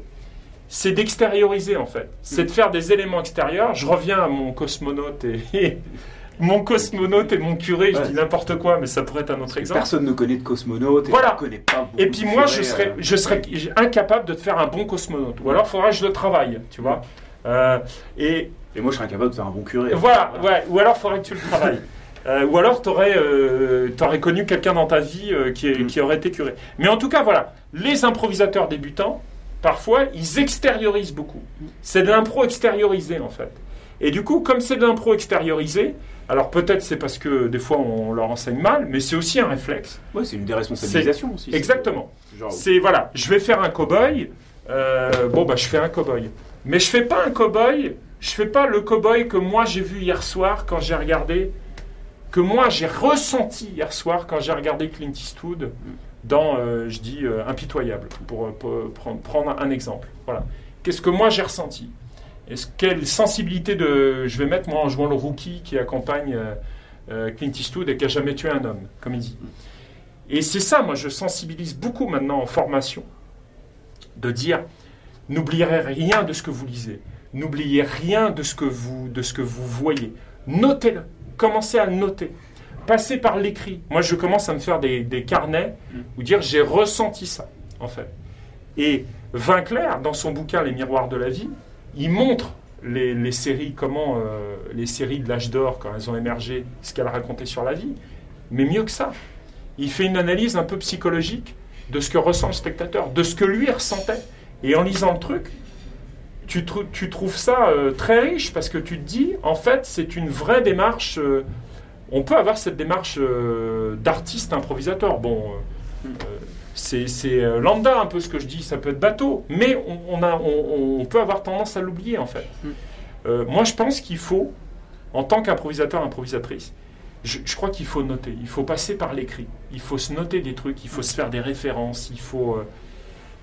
c'est d'extérioriser en fait. C'est de faire des éléments extérieurs. Je reviens à mon cosmonaute et, mon cosmonaute et mon curé, je dis n'importe quoi, mais ça pourrait être un autre exemple. Personne ne connaît de cosmonaute. Et Voilà. connaît pas Et puis moi, curés, je serais, euh, je serais incapable de te faire un bon cosmonaute. Ou alors, il faudra que je le travaille, tu vois. Euh, et Et moi, je serais incapable de faire un bon curé. voilà, ouais. Ou alors, il faudrait que tu le travailles. Euh, ou alors, tu aurais, connu quelqu'un dans ta vie euh, qui, est- Mm. qui aurait été curé. Mais en tout cas, voilà. Les improvisateurs débutants, parfois, ils extériorisent beaucoup. C'est de l'impro extériorisé, en fait. Et du coup, comme c'est de l'impro extériorisé, alors peut-être c'est parce que des fois on leur enseigne mal, mais c'est aussi un réflexe. Ouais, c'est une déresponsabilisation aussi. Exactement. C'est voilà, je vais faire un cow-boy. euh, bon bah je fais un cow-boy, mais je fais pas un cow-boy. Je fais pas le cow-boy que moi j'ai vu hier soir quand j'ai regardé, que moi j'ai ressenti hier soir quand j'ai regardé Clint Eastwood dans, euh, je dis euh, impitoyable pour, pour prendre, un exemple. Voilà. Qu'est-ce que moi j'ai ressenti? Est-ce quelle sensibilité de je vais mettre moi en jouant le rookie qui accompagne euh, euh, Clint Eastwood et qui a jamais tué un homme, comme il dit. Et c'est ça, moi, je sensibilise beaucoup maintenant en formation, de dire, n'oubliez rien de ce que vous lisez, n'oubliez rien de ce que vous, de ce que vous voyez. Notez-le, commencez à le noter. Passez par l'écrit. Moi, je commence à me faire des, des carnets où dire j'ai ressenti ça, en fait. Et Vinclair, dans son bouquin Les miroirs de la vie, il montre les, les séries, comment euh, les séries de l'âge d'or, quand elles ont émergé, ce qu'elles racontaient sur la vie. Mais mieux que ça, il fait une analyse un peu psychologique de ce que ressent le spectateur, de ce que lui ressentait. Et en lisant le truc, tu trouves ça euh, très riche parce que tu te dis, en fait, c'est une vraie démarche. euh, on peut avoir cette démarche euh, d'artiste improvisateur. Bon, euh, euh, c'est euh, lambda un peu ce que je dis, ça peut être bateau, mais on, on a, on, on peut avoir tendance à l'oublier en fait. Mm. Euh, moi, je pense qu'il faut, en tant qu'improvisateur, improvisatrice, je, je crois qu'il faut noter, il faut passer par l'écrit, il faut se noter des trucs, il faut se faire des références, il faut...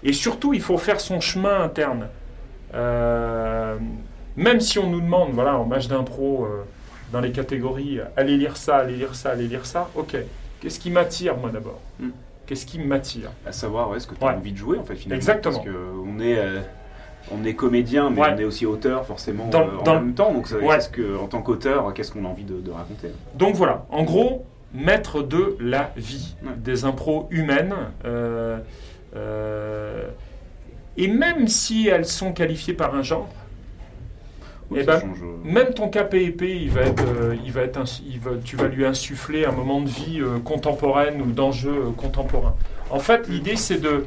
et surtout, il faut faire son chemin interne. Même si on nous demande, voilà, en match d'impro, dans les catégories, euh, allez lire ça, allez lire ça, allez lire ça, ok. Qu'est-ce qui m'attire, moi, d'abord Mm. Qu'est-ce qui m'attire à savoir ouais, ce que tu as Ouais. envie de jouer en fait finalement. Exactement. Parce qu'on est, euh, on est comédien, mais Ouais. on est aussi auteur forcément Dans- euh, en dans- même temps. Donc ça- que, en tant qu'auteur, qu'est-ce qu'on a envie de, de raconter Donc voilà, en gros, maître de la vie, des impros humaines. euh, euh, et même si elles sont qualifiées par un genre, Eh ça ben, change, euh, même ton KPIP, il va être, euh, il va être ins- il va- tu vas lui insuffler un moment de vie euh, contemporaine ou d'enjeu euh, contemporain. En fait, l'idée, c'est de.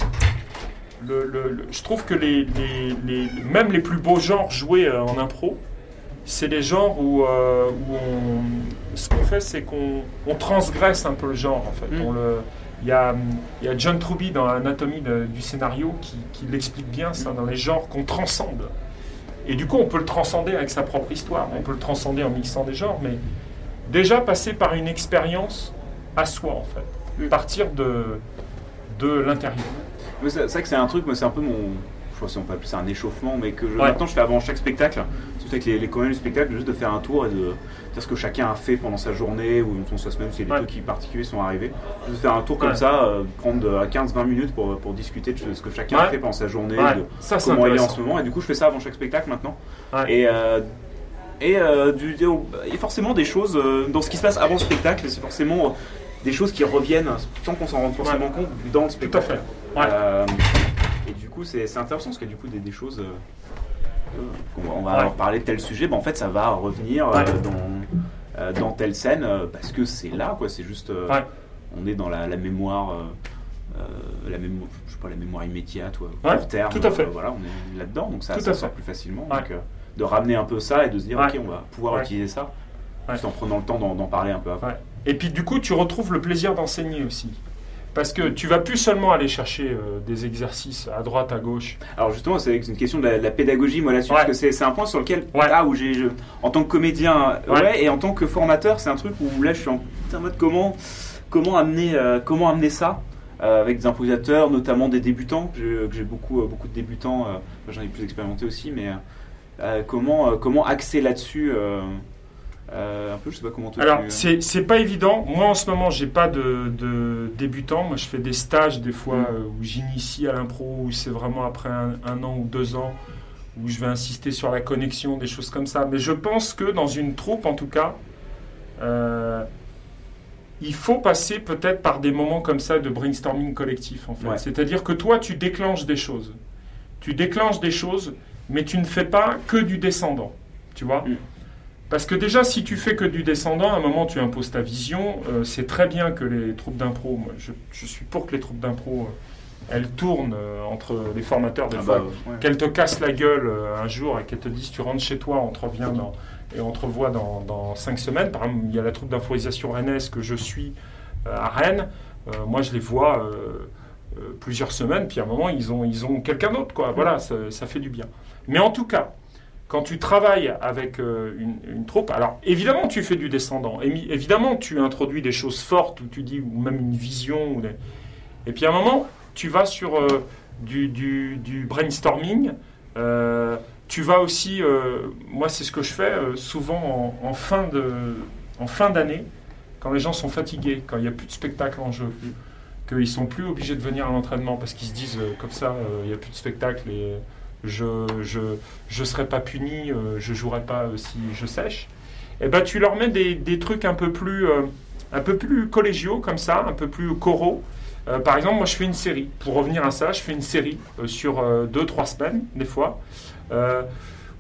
le- le- le- je trouve que les, les- les- même les plus beaux genres joués euh, en impro, c'est des genres où, euh, où on, ce qu'on fait, c'est qu'on on transgresse un peu le genre. En fait, Mm. On le- il y a, il y a John Truby dans Anatomie de- du scénario qui, qui l'explique bien, ça, dans les genres qu'on transcende. Et du coup, on peut le transcender avec sa propre histoire, on peut le transcender en mixant des genres, mais déjà passer par une expérience à soi, en fait. Partir de, de l'intérieur. Mais c'est c'est vrai que c'est un truc, moi c'est un peu mon. Je sais pas si on peut appeler ça un échauffement, mais que je- Ouais. maintenant je fais avant chaque spectacle, surtout avec les, les comédiens du spectacle, juste de faire un tour et de dire ce que chacun a fait pendant sa journée, ou on se même si des Ouais. trucs qui particuliers sont arrivés. Juste faire un tour comme Ouais. ça, euh, prendre euh, 15-20 minutes pour, pour discuter de ce que chacun a fait pendant sa journée, de ça comment il est en ce moment. Et du coup, je fais ça avant chaque spectacle maintenant. Et, euh, et, euh, du, du- et forcément, des choses euh, dans ce qui se passe avant le spectacle, c'est forcément des choses qui reviennent sans qu'on s'en rende forcément compte dans le Tout à spectacle. fait. Et du coup, c'est c'est intéressant parce qu'il y a du coup des, des choses. Euh, on va Ouais. avoir parlé de tel sujet, ben, en fait, ça va revenir euh, Ouais. dans, euh, dans telle scène parce que c'est là, quoi. C'est juste. Ouais. On est dans la, la mémoire. euh, la mémoire, je sais pas, la mémoire immédiate ou Ouais, court terme. tout à fait. euh, voilà, on est là-dedans, donc ça, Tout ça sort fait. plus facilement. Ouais. Donc, euh, de ramener un peu ça et de se dire, Ouais. ok, on va pouvoir utiliser ça, juste en prenant le temps d'en parler un peu avant. Ouais. Et puis du coup, tu retrouves le plaisir d'enseigner aussi. Parce que tu vas plus seulement aller chercher euh, des exercices à droite, à gauche. Alors justement, c'est une question de la, de la pédagogie, moi là-dessus, Ouais. parce que c'est un point sur lequel, Ouais. là où j'ai, en tant que comédien, ouais. Ouais. et en tant que formateur, c'est un truc où là je suis en, mode comment, comment amener, euh, comment amener ça euh, avec des improvisateurs, notamment des débutants. que j'ai- beaucoup, euh, beaucoup de débutants, euh, j'en ai plus expérimenté aussi, mais euh, comment, euh, comment axer là-dessus euh, euh, un peu, je sais pas comment toi Alors, tu- c'est c'est pas évident. Moi, en ce moment, j'ai pas de, de débutants. Moi, je fais des stages des fois Mm. euh, où j'initie à l'impro, où c'est vraiment après un, un an ou deux ans, où je vais insister sur la connexion, des choses comme ça. Mais je pense que dans une troupe, en tout cas, euh, il faut passer peut-être par des moments comme ça de brainstorming collectif, en fait. Ouais. C'est-à-dire que toi, tu déclenches des choses. Tu déclenches des choses, mais tu ne fais pas que du descendant. Tu vois Mm. Parce que déjà, si tu fais que du descendant, à un moment, tu imposes ta vision. Euh, c'est très bien que les troupes d'impro, moi, je, je suis pour que les troupes d'impro euh, elle tourne euh, entre les formateurs des Ah fois. bah, ouais. Qu'elle te casse la gueule un jour et qu'elle te dise tu rentres chez toi, on te revient dans, et on te revoit dans, dans cinq semaines. Par exemple, il y a la troupe d'improvisation rennaise que je suis à Rennes. Moi, je les vois plusieurs semaines, puis à un moment, ils ont, ils ont quelqu'un d'autre. Quoi. Voilà, ça, ça fait du bien. Mais en tout cas, quand tu travailles avec euh, une, une troupe, alors évidemment, tu fais du descendant. Évidemment, tu introduis des choses fortes, ou tu dis, ou même une vision. ou des- Et puis à un moment, tu vas sur euh, du, du- du brainstorming. Euh, tu vas aussi, moi c'est ce que je fais souvent en, en fin de, en fin d'année, quand les gens sont fatigués, quand il n'y a plus de spectacle en jeu, qu'ils sont plus obligés de venir à l'entraînement parce qu'ils se disent comme ça, il n'y a plus de spectacle et je je je serai pas puni, euh, je jouerai pas euh, si je sèche. Et ben tu leur mets des, des trucs un peu plus euh, un peu plus collégiaux comme ça, un peu plus coraux. Par exemple, moi je fais une série. Pour revenir à ça, je fais une série sur 2-3 semaines, des fois.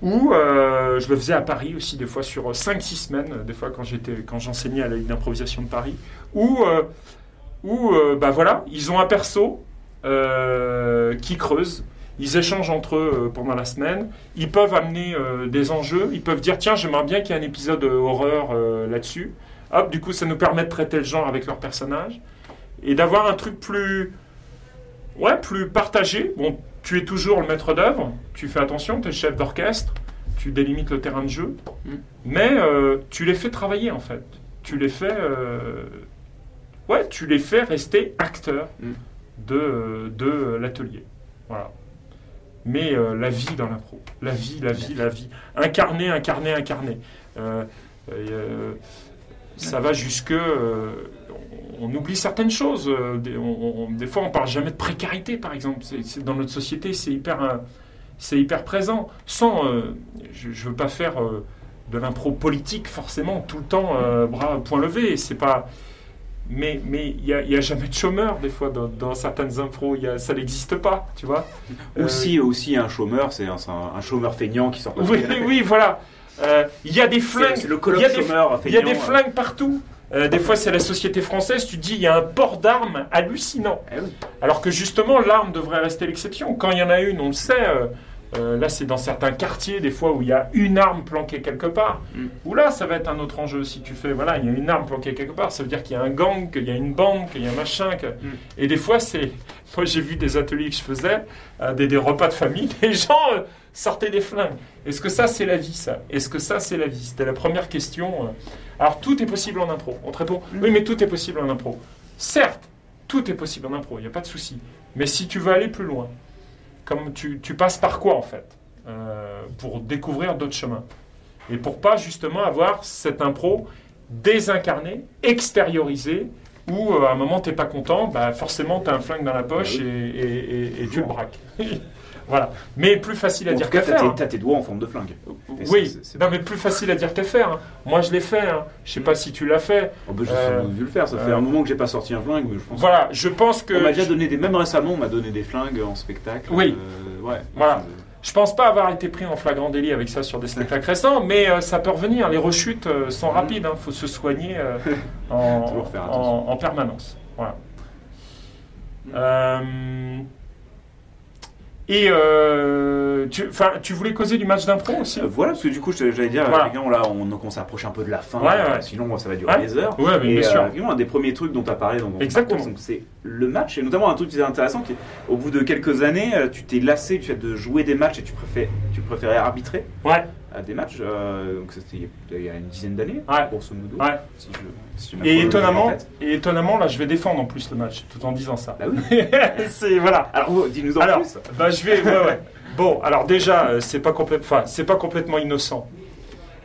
Ou je le faisais à Paris aussi, des fois sur 5-6 semaines, des fois quand j'étais quand j'enseignais à la Ligue d'improvisation de Paris. Où, bah voilà, ils ont un perso qui creuse. Ils échangent entre eux euh, pendant la semaine. Ils peuvent amener euh, des enjeux. Ils peuvent dire tiens, j'aimerais bien qu'il y ait un épisode euh, horreur euh, là-dessus. Hop, du coup, ça nous permet de traiter le genre avec leur personnage et d'avoir un truc plus, ouais, plus partagé. Bon, tu es toujours le maître d'œuvre. Tu fais attention, tu es chef d'orchestre. Tu délimites le terrain de jeu, Mm. mais tu les fais travailler en fait. Tu les fais, ouais, tu les fais rester acteurs Mm. de, de l'atelier. Voilà. Mais euh, la vie dans l'impro, la vie, la vie, la vie, incarner, incarner, incarner. Euh, euh, ça va jusque, on, oublie certaines choses. des, on- on- des fois, on parle jamais de précarité, par exemple. Dans notre société, c'est hyper, c'est hyper présent. Sans, je, je veux pas faire de l'impro politique forcément tout le temps, bras point levé. C'est pas. Mais mais il y a, y a jamais de chômeur des fois dans, dans certaines y a- ça n'existe pas, tu vois. Euh, Aussi, aussi un chômeur, c'est un, chômeur feignant qui sort pas oui, oui, voilà. Euh, Il y a des flingues. le Il y a des, chômeur il y a feignant. des flingues partout. Euh, des fois, c'est la société française. Tu te dis, il y a un port d'armes hallucinant. Eh. Alors que justement, l'arme devrait rester l'exception. Quand il y en a une, on le sait. Euh, là, c'est dans certains quartiers, des fois, où il y a une arme planquée quelque part. Mm. Où là, ça va être un autre enjeu. Si tu fais, voilà, il y a une arme planquée quelque part, ça veut dire qu'il y a un gang, qu'il y a une bande, qu'il y a un machin. que- Mm. Et des fois, c'est. Moi, j'ai vu des ateliers que je faisais, euh, des, des repas de famille, les gens euh, sortaient des flingues. Est-ce que ça, c'est la vie, ça? Est-ce que ça, c'est la vie? C'était la première question. Alors, tout est possible en impro. On te répond, oui, mais tout est possible en impro. Certes, tout est possible en impro, il n'y a pas de souci. Mais si tu veux aller plus loin, comme tu, tu passes par quoi en fait euh, pour découvrir d'autres chemins et pour pas justement avoir cette impro désincarnée, extériorisée, où euh, à un moment t'es pas content, bah forcément tu as un flingue dans la poche Bah et, et- et- et tu le braques. voilà. Mais plus facile à En dire qu'à faire. hein. t'as tes doigts en forme de flingue. Et Oui, non mais plus facile à dire qu'à faire. hein. Moi je l'ai fait. hein. Je sais pas si tu l'as fait. Oh, bah, j'ai Euh, dû le faire. Ça fait euh, un moment que j'ai pas sorti un flingue, mais je pense. Voilà, je pense que On m'a déjà donné des. Même récemment, on m'a donné des flingues en spectacle. Oui. Euh, ouais. Voilà. Je- Je pense pas avoir été pris en flagrant délit avec ça sur des spectacles récents, mais euh, ça peut revenir. Les rechutes euh, sont rapides. Il faut se soigner euh, en, Mhm. En- permanence. Voilà. Et euh, tu, voulais causer du match d'impro aussi? Euh, voilà, parce que du coup, je- j'allais dire, Voilà. là, on commence à approcher un peu de la fin. Ouais, euh, ouais. Sinon, ça va durer Ouais. des heures. Ouais, mais Et bien euh, sûr. un des premiers trucs dont tu as parlé dans ton Exactement. donc c'est le match, et notamment un truc qui est intéressant, qui au bout de quelques années, tu t'es lassé du fait de jouer des matchs et tu, préfères, tu préférais arbitrer? Ouais, à des matchs. euh, donc c'était il y a- une dizaine d'années, Ouais. grosso modo. ouais. Si je, si j'ai ma Et étonnamment, et étonnamment, là, je vais défendre en plus le match, tout en disant ça. Bah oui. C'est voilà. Alors, dis-nous en Alors, plus. bah, je vais. Ouais, ouais. Bon, alors déjà, euh, c'est pas complète, enfin, c'est pas complètement innocent.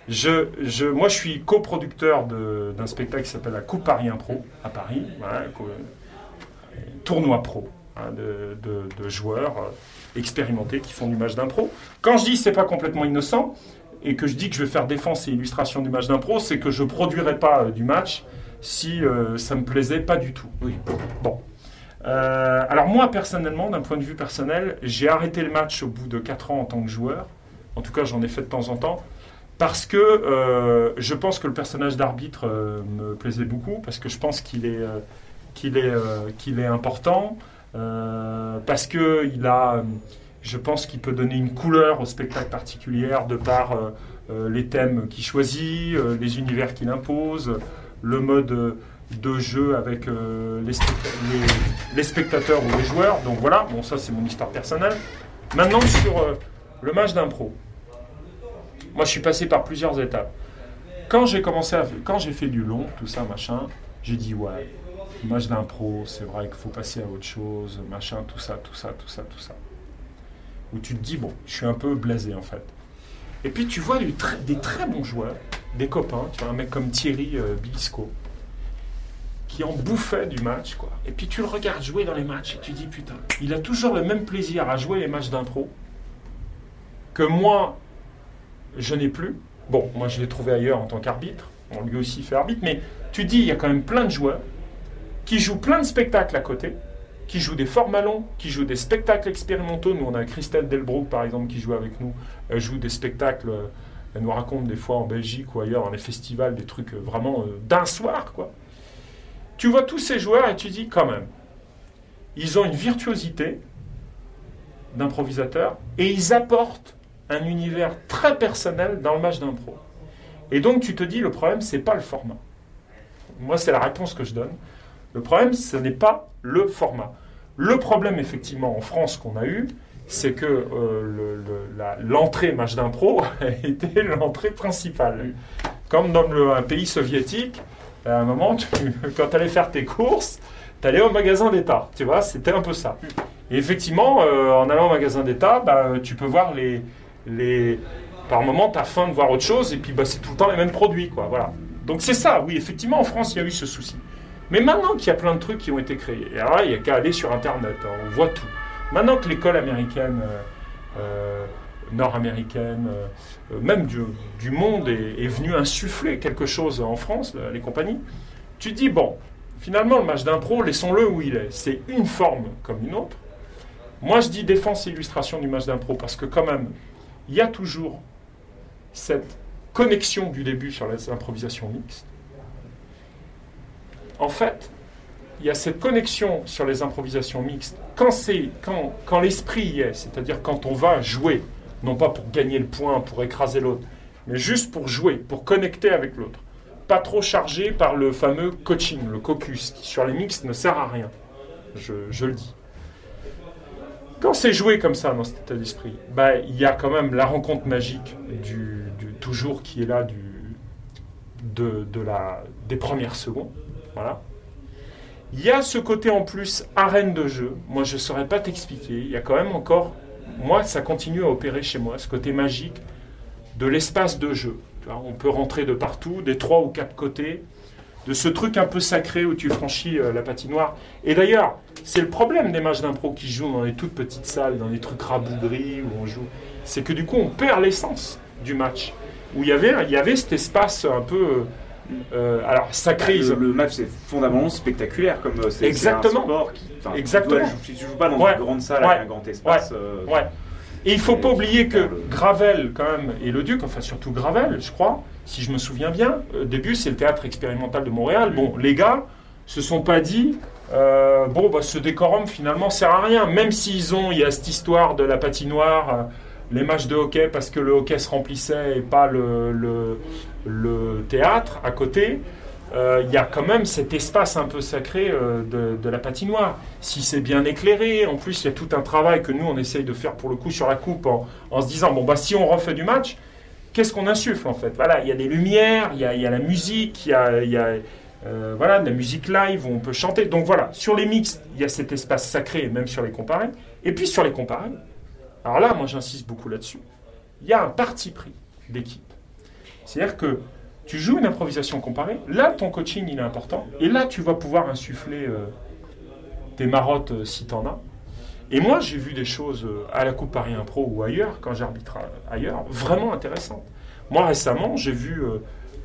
Je, je, moi, je suis coproducteur de- d'un spectacle qui s'appelle la Coupe Paris Impro à Paris, voilà, tournoi pro hein, de, de- de joueurs euh, expérimentés qui font du match d'impro. Quand je dis c'est pas complètement innocent et que je dis que je vais faire défense et illustration du match d'impro, c'est que je produirai pas euh, du match si euh, ça me plaisait pas du tout. Oui. Bon. Euh, alors moi personnellement, d'un point de vue personnel, j'ai arrêté le match au bout de 4 ans en tant que joueur. En tout cas, j'en ai fait de temps en temps. Parce que euh, je pense que le personnage d'arbitre euh, me plaisait beaucoup, parce que je pense qu'il est, euh, qu'il est, qu'il est important. parce que il a, je pense qu'il peut donner une couleur au spectacle particulière de par euh, euh, les thèmes qu'il choisit, euh, les univers qu'il impose, le mode de jeu avec les, les- spectateurs ou les joueurs. Donc voilà, bon ça c'est mon histoire personnelle. Maintenant sur le match d'impro. Moi je suis passé par plusieurs étapes. Quand j'ai commencé à, quand j'ai fait du long, tout ça machin, j'ai dit ouais, match d'impro, c'est vrai qu'il faut passer à autre chose, machin, tout ça, tout ça, tout ça, tout ça. Où tu te dis bon, je suis un peu blasé en fait. Et puis tu vois des très bons joueurs, des copains, tu vois un mec comme Thierry euh, Bilisco, qui en bouffait du match, quoi. Et puis tu le regardes jouer dans les matchs et tu dis putain, il a toujours le même plaisir à jouer les matchs d'impro que moi, je n'ai plus. Bon, moi je l'ai trouvé ailleurs en tant qu'arbitre, on lui aussi fait arbitre, mais tu dis il y a quand même plein de joueurs qui jouent plein de spectacles à côté, qui jouent des formats longs, qui jouent des spectacles expérimentaux. Nous, on a Christelle Delbrook, par exemple, qui joue avec nous. Elle joue des spectacles, euh, elle nous raconte des fois en Belgique ou ailleurs, dans les festivals, des trucs euh, vraiment euh, d'un soir, quoi. Tu vois tous ces joueurs et tu dis quand même, ils ont une virtuosité d'improvisateurs et ils apportent un univers très personnel dans le match d'impro. Et donc tu te dis, le problème, c'est pas le format. Moi, c'est la réponse que je donne. Le problème, ce n'est pas le format. Le problème, effectivement, en France qu'on a eu, c'est que euh, le- le- l'entrée match d'impro était l'entrée principale. Comme dans le- un pays soviétique, à un moment, tu- quand tu allais faire tes courses, tu allais au magasin d'État. Tu vois, c'était un peu ça. Et effectivement, euh, en allant au magasin d'État, bah, tu peux voir les, les... Par moment, tu as faim de voir autre chose, et puis bah, c'est tout le temps les mêmes produits. Quoi, voilà. Donc c'est ça, oui, effectivement, en France, il y a eu ce souci. Mais maintenant qu'il y a plein de trucs qui ont été créés, et alors là, il n'y a qu'à aller sur Internet, hein, on voit tout. Maintenant que l'école américaine, euh, euh, nord-américaine, euh, même du, monde est, est venue insuffler quelque chose en France, les compagnies, tu dis, bon, finalement, le match d'impro, laissons-le où il est. C'est une forme comme une autre. Moi, je dis défense et illustration du match d'impro parce que quand même, il y a toujours cette connexion du début sur les improvisations mixtes. En fait, il y a cette connexion sur les improvisations mixtes quand, c'est, quand, quand l'esprit y est, c'est-à-dire quand on va jouer, non pas pour gagner le point, pour écraser l'autre, mais juste pour jouer, pour connecter avec l'autre. Pas trop chargé par le fameux coaching, le caucus, qui sur les mixtes ne sert à rien. Je, je le dis. Quand c'est joué comme ça dans cet état d'esprit, bah, il y a quand même la rencontre magique du, du- toujours qui est là du, de, de la, des premières secondes. Voilà. Il y a ce côté en plus arène de jeu. Moi, je ne saurais pas t'expliquer. Il y a quand même encore, moi, ça continue à opérer chez moi, ce côté magique de l'espace de jeu. On peut rentrer de partout, des trois ou quatre côtés, de ce truc un peu sacré où tu franchis euh, la patinoire. Et d'ailleurs, c'est le problème des matchs d'impro qui jouent dans les toutes petites salles, dans les trucs rabougris où on joue. C'est que du coup, on perd l'essence du match. Où il y avait, il y avait cet espace un peu. euh, euh, alors, ils Le, ont- le match, c'est fondamentalement spectaculaire, comme euh, c'est Exactement. un sport qui. Exactement. tu dois- tu joues pas dans Ouais. une grande salle Ouais. avec un grand espace. euh, Ouais. Et il faut pas oublier que le- Gravel, quand même, et le Duc, enfin surtout Gravel, je crois, si je me souviens bien, au début c'est le théâtre expérimental de Montréal. Bon, les gars se sont pas dit, euh, bon, bah, ce décorum finalement sert à rien, même s'ils ont, il y a cette histoire de la patinoire, les matchs de hockey parce que le hockey se remplissait et pas le, le, théâtre à côté. euh, Il y a quand même cet espace un peu sacré euh, de, la patinoire. Si c'est bien éclairé, en plus il y a tout un travail que nous on essaye de faire pour le coup sur la coupe en, se disant bon bah si on refait du match, qu'est-ce qu'on insuffle en fait? Voilà, il y a des lumières, il y a, la musique, il y a, euh, de la musique live où on peut chanter. Donc voilà, sur les mixtes, il y a cet espace sacré, même sur les comparés. Et puis sur les comparés, alors là, moi j'insiste beaucoup là-dessus, il y a un parti pris d'équipe. C'est-à-dire que tu joues une improvisation comparée, là ton coaching il est important, et là tu vas pouvoir insuffler euh, tes marottes euh, si t'en as. Et moi j'ai vu des choses euh, à la Coupe Paris Impro ou ailleurs, quand j'arbitre à- ailleurs, vraiment intéressantes. Moi récemment j'ai vu euh,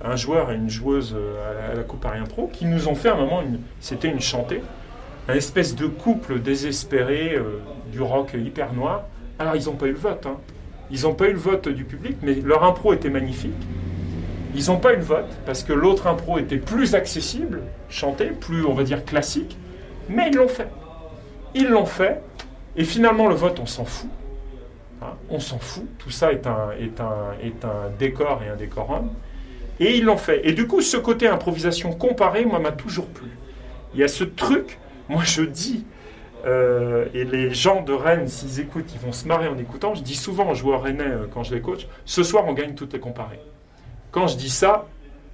un joueur et une joueuse euh, à la, Coupe Paris Impro qui nous ont fait un moment, c'était une chantée, un espèce de couple désespéré euh, du rock hyper noir. Alors ils n'ont pas eu le vote, hein. ils n'ont pas eu le vote du public, mais leur impro était magnifique. Ils n'ont pas eu le vote parce que l'autre impro était plus accessible, chanté, plus on va dire classique, mais ils l'ont fait. Ils l'ont fait, et finalement le vote, on s'en fout. Hein, on s'en fout. Tout ça est un, est, un, est un décor et un décorum. Et ils l'ont fait. Et du coup, ce côté improvisation comparée, moi, m'a toujours plu. Il y a ce truc, moi je dis, euh, et les gens de Rennes, s'ils écoutent, ils vont se marrer en écoutant. Je dis souvent aux joueurs rennais euh, quand je les coach, ce soir on gagne toutes les comparées. Quand je dis ça,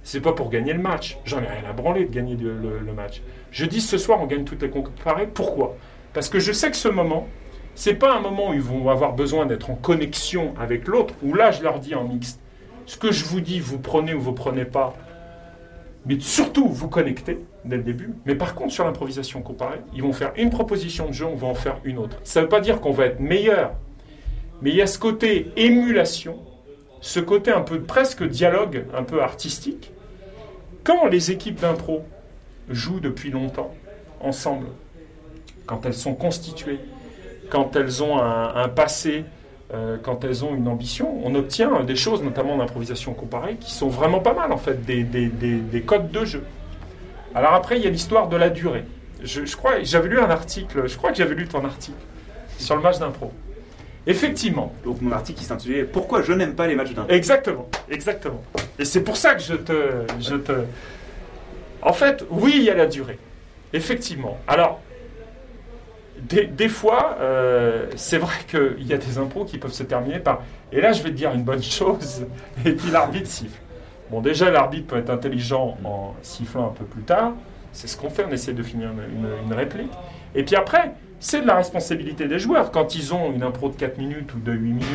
c'est pas pour gagner le match. J'en ai rien à branler de gagner le, match. Je dis ce soir on gagne toutes les comparées. Pourquoi? Parce que je sais que ce moment, c'est pas un moment où ils vont avoir besoin d'être en connexion avec l'autre. Où là, je leur dis en mixte, ce que je vous dis, vous prenez ou vous prenez pas mais surtout vous connectez dès le début. Mais par contre, sur l'improvisation comparée, ils vont faire une proposition de jeu, on va en faire une autre. Ça ne veut pas dire qu'on va être meilleur, mais il y a ce côté émulation, ce côté un peu presque dialogue, un peu artistique. Quand les équipes d'impro jouent depuis longtemps ensemble, quand elles sont constituées, quand elles ont un passé euh, quand elles ont une ambition, on obtient des choses, notamment en improvisation comparée, qui sont vraiment pas mal en fait, des, codes de jeu. Alors après, il y a l'histoire de la durée. Je, crois, j'avais lu un article, je crois que j'avais lu ton article sur le match d'impro. Effectivement. Donc mon article qui s'intitulait Pourquoi je n'aime pas les matchs d'impro? Exactement, exactement. Et c'est pour ça que je te, je te. En fait, oui, il y a la durée. Effectivement. Alors, des, fois, euh, c'est vrai qu'il y a des impros qui peuvent se terminer par et là je vais te dire une bonne chose, et puis l'arbitre siffle. Bon, déjà, l'arbitre peut être intelligent en sifflant un peu plus tard, c'est ce qu'on fait, on essaie de finir une, réplique. Et puis après, c'est de la responsabilité des joueurs. Quand ils ont une impro de 4 minutes ou de 8 minutes,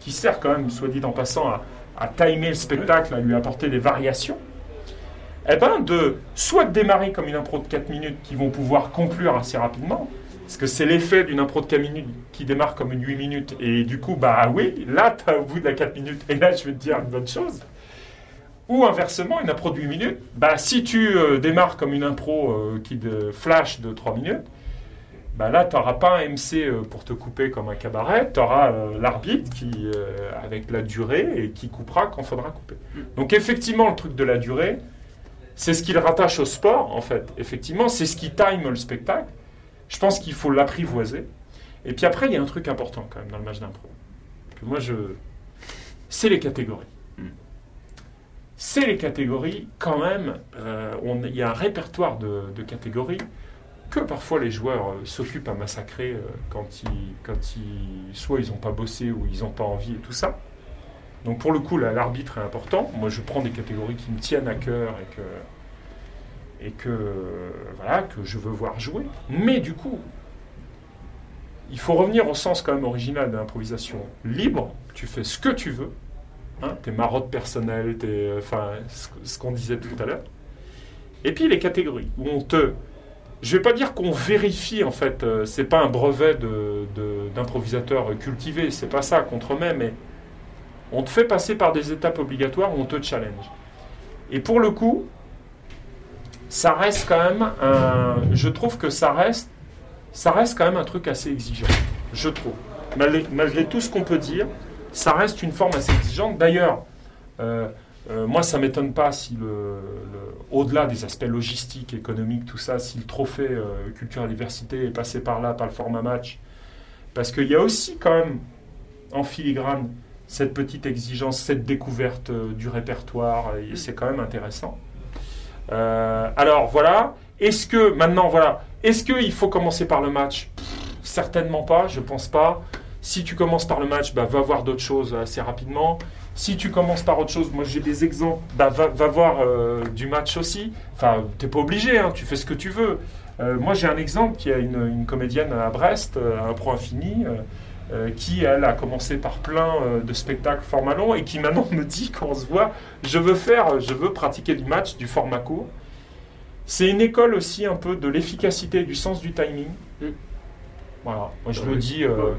qui sert quand même, soit dit en passant, à, timer le spectacle, à lui apporter des variations, eh ben de soit de démarrer comme une impro de 4 minutes qui vont pouvoir conclure assez rapidement, parce que c'est l'effet d'une impro de 4 minutes qui démarre comme une 8 minutes. Et du coup, bah oui, là, tu au bout de la 4 minutes. Et là, je vais te dire une bonne chose. Ou inversement, une impro de 8 minutes, bah, si tu euh, démarres comme une impro euh, qui de flash de 3 minutes, bah là, tu n'auras pas un MC euh, pour te couper comme un cabaret, tu auras l'arbitre qui, avec la durée et qui coupera quand faudra couper. Donc effectivement, le truc de la durée, c'est ce qu'il rattache au sport, en fait. Effectivement, c'est ce qui time le spectacle. Je pense qu'il faut l'apprivoiser. Et puis après, il y a un truc important quand même dans le match d'impro. Que moi, je. C'est les catégories. C'est les catégories, quand même. Euh, il y a un répertoire de, catégories que parfois les joueurs euh, s'occupent à massacrer euh, quand, ils, quand ils, soit ils n'ont pas bossé ou ils n'ont pas envie et tout ça. Donc pour le coup, l'arbitre est important. Moi, je prends des catégories qui me tiennent à cœur et que et que, voilà, que je veux voir jouer. Mais du coup, il faut revenir au sens quand même original de l'improvisation libre. Tu fais ce que tu veux, hein, tes marottes personnelles, tes, enfin, ce qu'on disait tout à l'heure. Et puis les catégories où on te, je vais pas dire qu'on vérifie en fait, euh, c'est pas un brevet d'improvisateur de, cultivé, c'est pas ça contre mais on te fait passer par des étapes obligatoires où on te challenge. Et pour le coup, ça reste quand même un, je trouve que ça reste, ça reste quand même un truc assez exigeant, je trouve. Malgré, tout ce qu'on peut dire, ça reste une forme assez exigeante. D'ailleurs, euh, euh, moi, ça m'étonne pas si le, au-delà des aspects logistiques, économiques, tout ça, si le trophée euh, culture et diversité est passé par là, par le format match, parce qu'il y a aussi quand même en filigrane cette petite exigence, cette découverte du répertoire, c'est quand même intéressant. Alors voilà. Est-ce que maintenant voilà, est-ce qu'il faut commencer par le match? Certainement pas, je pense pas. Si tu commences par le match, bah, va voir d'autres choses assez rapidement. Si tu commences par autre chose, moi j'ai des exemples, bah, va, voir euh, du match aussi. Enfin, t'es pas obligé, hein, tu fais ce que tu veux. Euh, moi j'ai un exemple qui a une, une comédienne à Brest, un pro infini. Euh, qui, elle, a commencé par plein euh, de spectacles format long et qui maintenant me dit quand on se voit, je veux faire, je veux pratiquer du match, du format court. C'est une école aussi un peu de l'efficacité du sens du timing. Mm. Voilà, moi je me dis. Euh,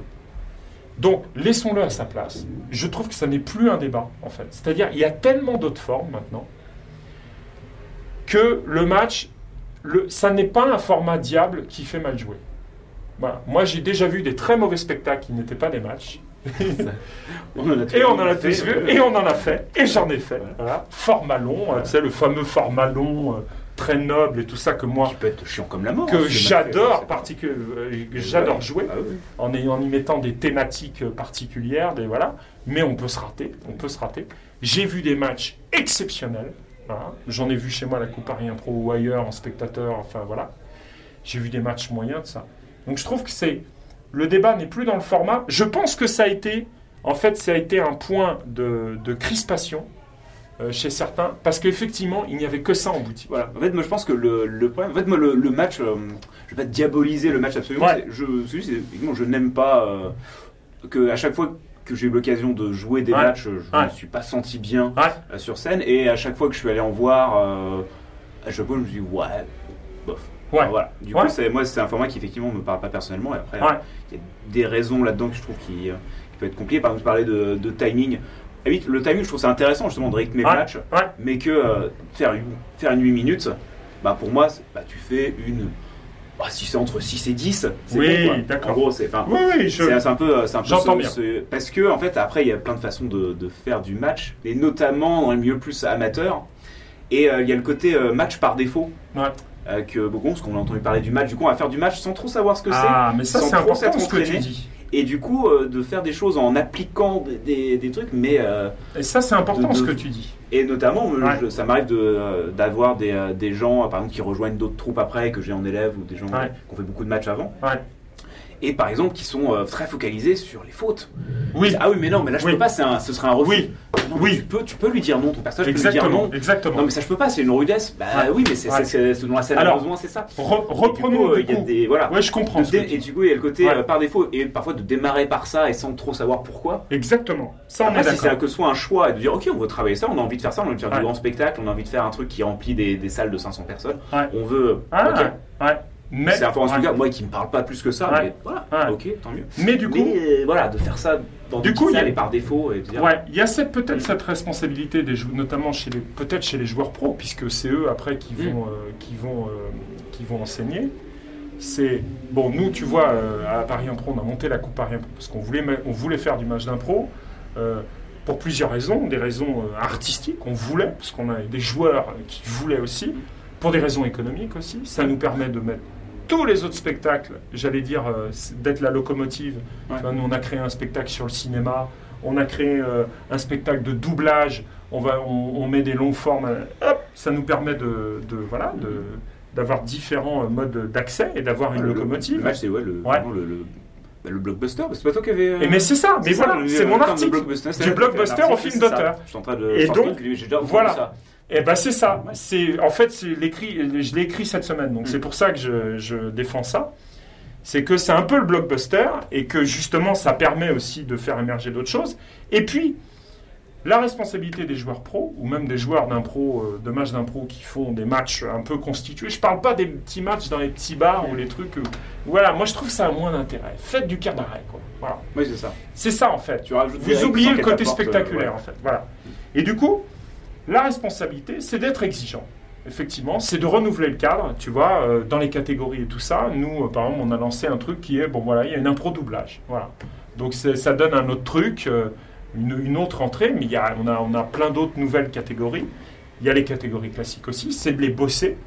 donc, laissons-le à sa place. Je trouve que ça n'est plus un débat, en fait. C'est-à-dire, il y a tellement d'autres formes maintenant que le match, le, ça n'est pas un format diable qui fait mal jouer. Moi, j'ai déjà vu des très mauvais spectacles qui n'étaient pas des matchs. et on en a tous vu, et on en a fait, et j'en ai fait. Voilà. Format long, tu sais, le fameux format long, euh, très noble et tout ça que moi Qui peut être chiant comme la mort. que hein, ce j'adore jouer Ah oui. en y mettant des thématiques particulières des voilà mais on peut se rater on peut se rater j'ai vu des matchs exceptionnels voilà. j'en ai vu chez moi la Coupe Paris Pro ou ailleurs en spectateur enfin voilà j'ai vu des matchs moyens de ça donc je trouve que c'est le débat n'est plus dans le format je pense que ça a été en fait ça a été un point de, de crispation euh, chez certains parce qu'effectivement il n'y avait que ça en boutique Voilà. En fait, moi, je pense que le, le problème, en fait, moi, le, le match, euh, je vais pas diaboliser le match absolument. Ouais. Je, je n'aime pas euh, que à chaque fois que j'ai eu l'occasion de jouer des Ouais. matchs, je ne Ouais. me suis pas senti bien euh, sur scène. Et à chaque fois que je suis allé en voir, euh, à chaque fois, je me dis ouais, bof. Ouais. Voilà. Du coup, moi, c'est un format qui effectivement me parle pas personnellement. Et après, il y a des raisons là-dedans que je trouve qui, qui peut être compliquées. Par exemple, parlais de, de timing. Ah le timing, je trouve ça intéressant justement de rythmer Ouais. le match, Ouais. mais que euh, faire, une, faire une 8 minutes, bah pour moi, c'est- bah, tu fais une. bah, si c'est entre 6 et 10, c'est Oui, bon, d'accord. En gros, c'est. oui oui je c'est c'est un peu, c'est un peu J'entends bien. parce que en fait après il y a plein de façons de, de faire du match et notamment dans les milieux plus amateurs et euh, il y a le côté euh, match par défaut Ouais. euh, que beaucoup parce qu'on a entendu parler du match du coup on va faire du match sans trop savoir ce que Ah, mais ça c'est important ce que tu dis. Et du coup euh, de faire des choses en appliquant des, des- des trucs mais euh, Et ça c'est important De- ce que tu dis. et notamment euh, Ouais. je- ça m'arrive de, d'avoir des, des gens par exemple qui rejoignent d'autres troupes après que j'ai en élève ou des gens Ouais. qui ont fait beaucoup de matchs avant Ouais. Et par exemple qui sont euh, très focalisés sur les fautes Oui, ah oui mais non mais là je Oui. peux pas un, ce serait un refus oui, Non, Oui. Tu peux, tu peux lui dire non, ton personnage peut lui dire non. exactement. Non, mais ça je peux pas, c'est une rudesse. Bah Ouais. oui, mais c'est Ouais. c'est- c'est ce dont la scène a Alors, besoin, c'est ça. Re- reprenons euh, il y a coup. des voilà. Ouais, je comprends. De et du coup, il y a le côté Ouais. euh, par défaut et parfois de démarrer par ça et sans trop savoir pourquoi. Exactement. Ça on Après, est si c'est que ce soit un choix et de dire ok, on veut travailler ça, on a envie de faire ça, on a envie de faire du grand spectacle, on a envie de faire un truc qui remplit des, des salles de 500 personnes. On veut. Ah, ok. ouais. Mais, C'est un ouais. gars, moi qui me parle pas plus que ça, Ouais. mais voilà, Ouais. ok, tant mieux. mais du coup, mais euh, voilà, de faire ça dans Du coup, il par défaut et de dire Ouais, il y a cette peut-être cette responsabilité des jou- notamment chez les peut-être chez les joueurs pros puisque c'est eux après qui vont Mm. euh, qui vont euh, qui vont enseigner. C'est bon, nous tu vois à Paris Impro, on a monté la coupe Paris Impro parce qu'on voulait on voulait faire du match d'impro pour plusieurs raisons, des raisons artistiques, on voulait parce qu'on a des joueurs qui voulaient aussi, pour des raisons économiques aussi. Ça nous permet de mettre tous les autres spectacles, j'allais dire euh, d'être la locomotive. Ouais. Tu vois, nous on a créé un spectacle sur le cinéma, on a créé euh, un spectacle de doublage, on, va, on, on met des longues formes, euh, hop, ça nous permet de, de- voilà, de, d'avoir différents euh, modes d'accès et d'avoir une Le- locomotive. Le c'est ouais, le, Ouais. vraiment le, le, bah, le blockbuster. C'est pas toi qui avais. euh, Et mais c'est ça, mais voilà, c'est mon article. blockbuster. C'est Du blockbuster au film d'auteur. Je suis en train de. Et donc, J'ai déjà voilà. ça. Et ben c'est ça. C'est en fait c'est l'écrit. Je l'ai écrit cette semaine, donc Mm. c'est pour ça que je, je défends ça. C'est que c'est un peu le blockbuster et que justement ça permet aussi de faire émerger d'autres choses. Et puis la responsabilité des joueurs pros ou même des joueurs d'impro, euh, de matchs d'impro qui font des matchs un peu constitués. Je parle pas des petits matchs dans les petits bars ou les trucs. euh, voilà, moi je trouve ça a moins d'intérêt. Faites du d'arrêt quoi. Voilà. Oui, c'est ça. C'est ça en fait. Tu Vous oubliez le côté euh, spectaculaire ouais. en fait. Voilà. Et du coup, la responsabilité, c'est d'être exigeant. Effectivement, c'est de renouveler le cadre, tu vois, euh, dans les catégories et tout ça. Nous, euh, par exemple, on a lancé un truc qui est, bon voilà, il y a une impro doublage. Voilà. Donc ça donne un autre truc, euh, une, autre entrée, mais y a, on, a, on a plein d'autres nouvelles catégories. Il y a les catégories classiques aussi, c'est de les bosser.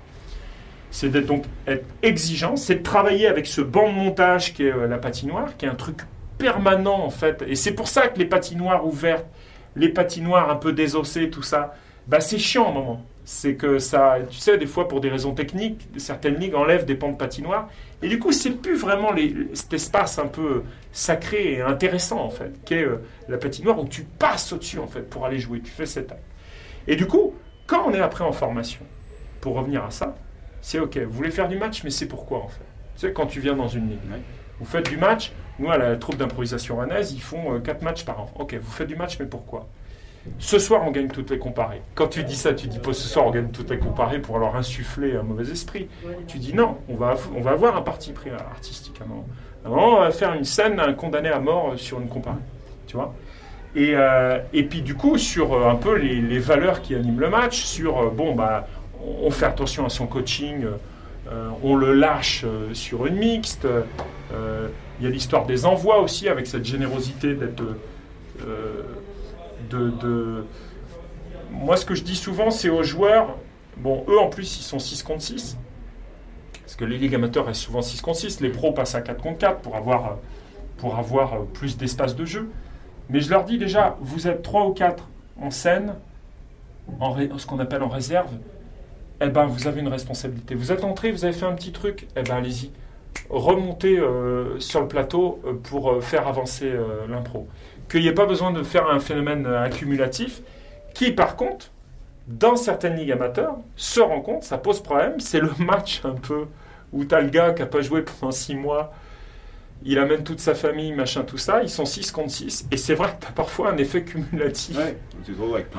C'est d'être donc être exigeant, c'est de travailler avec ce banc de montage qui est la patinoire, qui est un truc permanent en fait. Et c'est pour ça que les patinoires ouvertes, les patinoires un peu désossées, tout ça, bah c'est chiant un moment. C'est que ça, tu sais, des fois pour des raisons techniques, certaines ligues enlèvent des pans de patinoire. Et du coup, c'est plus vraiment les- cet espace un peu sacré et intéressant en fait, qu'est euh, la patinoire où tu passes au-dessus en fait pour aller jouer. Tu fais cet acte. Et du coup, quand on est après en formation, pour revenir à ça, c'est ok. Vous voulez faire du match, mais c'est pourquoi en fait? Tu sais, quand tu viens dans une ligue, Ouais. vous faites du match. Nous, à la troupe d'improvisation rennaise, ils font 4 matchs par an. Ok, vous faites du match, mais pourquoi? Ce soir, on gagne toutes les comparées. Quand tu dis ça, tu dis pas ce soir, on gagne toutes les comparées pour leur insuffler un mauvais esprit. Tu dis non, on va, on va avoir un parti pris artistique à un moment. À un moment, on va faire une scène, un condamné à mort sur une comparée. Tu vois? Et, euh, et puis du coup, sur euh, un peu les, les valeurs qui animent le match, sur, euh, bon, bah, on, fait attention à son coaching, euh, on le lâche euh, sur une mixte, euh, il y a l'histoire des envois aussi, avec cette générosité d'être... Moi, ce que je dis souvent, c'est aux joueurs, Bon, eux en plus, ils sont 6 contre 6. Parce que les ligues amateurs restent souvent 6 contre 6. Les pros passent à 4 contre 4 pour avoir, plus d'espace de jeu. Mais je leur dis déjà, vous êtes 3 ou 4 en scène, en ce qu'on appelle en réserve, eh ben vous avez une responsabilité. Vous êtes entré, vous avez fait un petit truc, eh ben allez-y. Remontez euh, sur le plateau euh, pour euh, faire avancer l'impro. Qu'il n'y ait pas besoin de faire un phénomène euh, accumulatif, qui par contre, dans certaines ligues amateurs, se rend compte, ça pose problème. C'est le match un peu où tu as le gars qui n'a pas joué pendant 6 mois, il amène toute sa famille, machin, tout ça, ils sont 6 contre 6, et c'est vrai que tu as parfois un effet cumulatif. Ouais,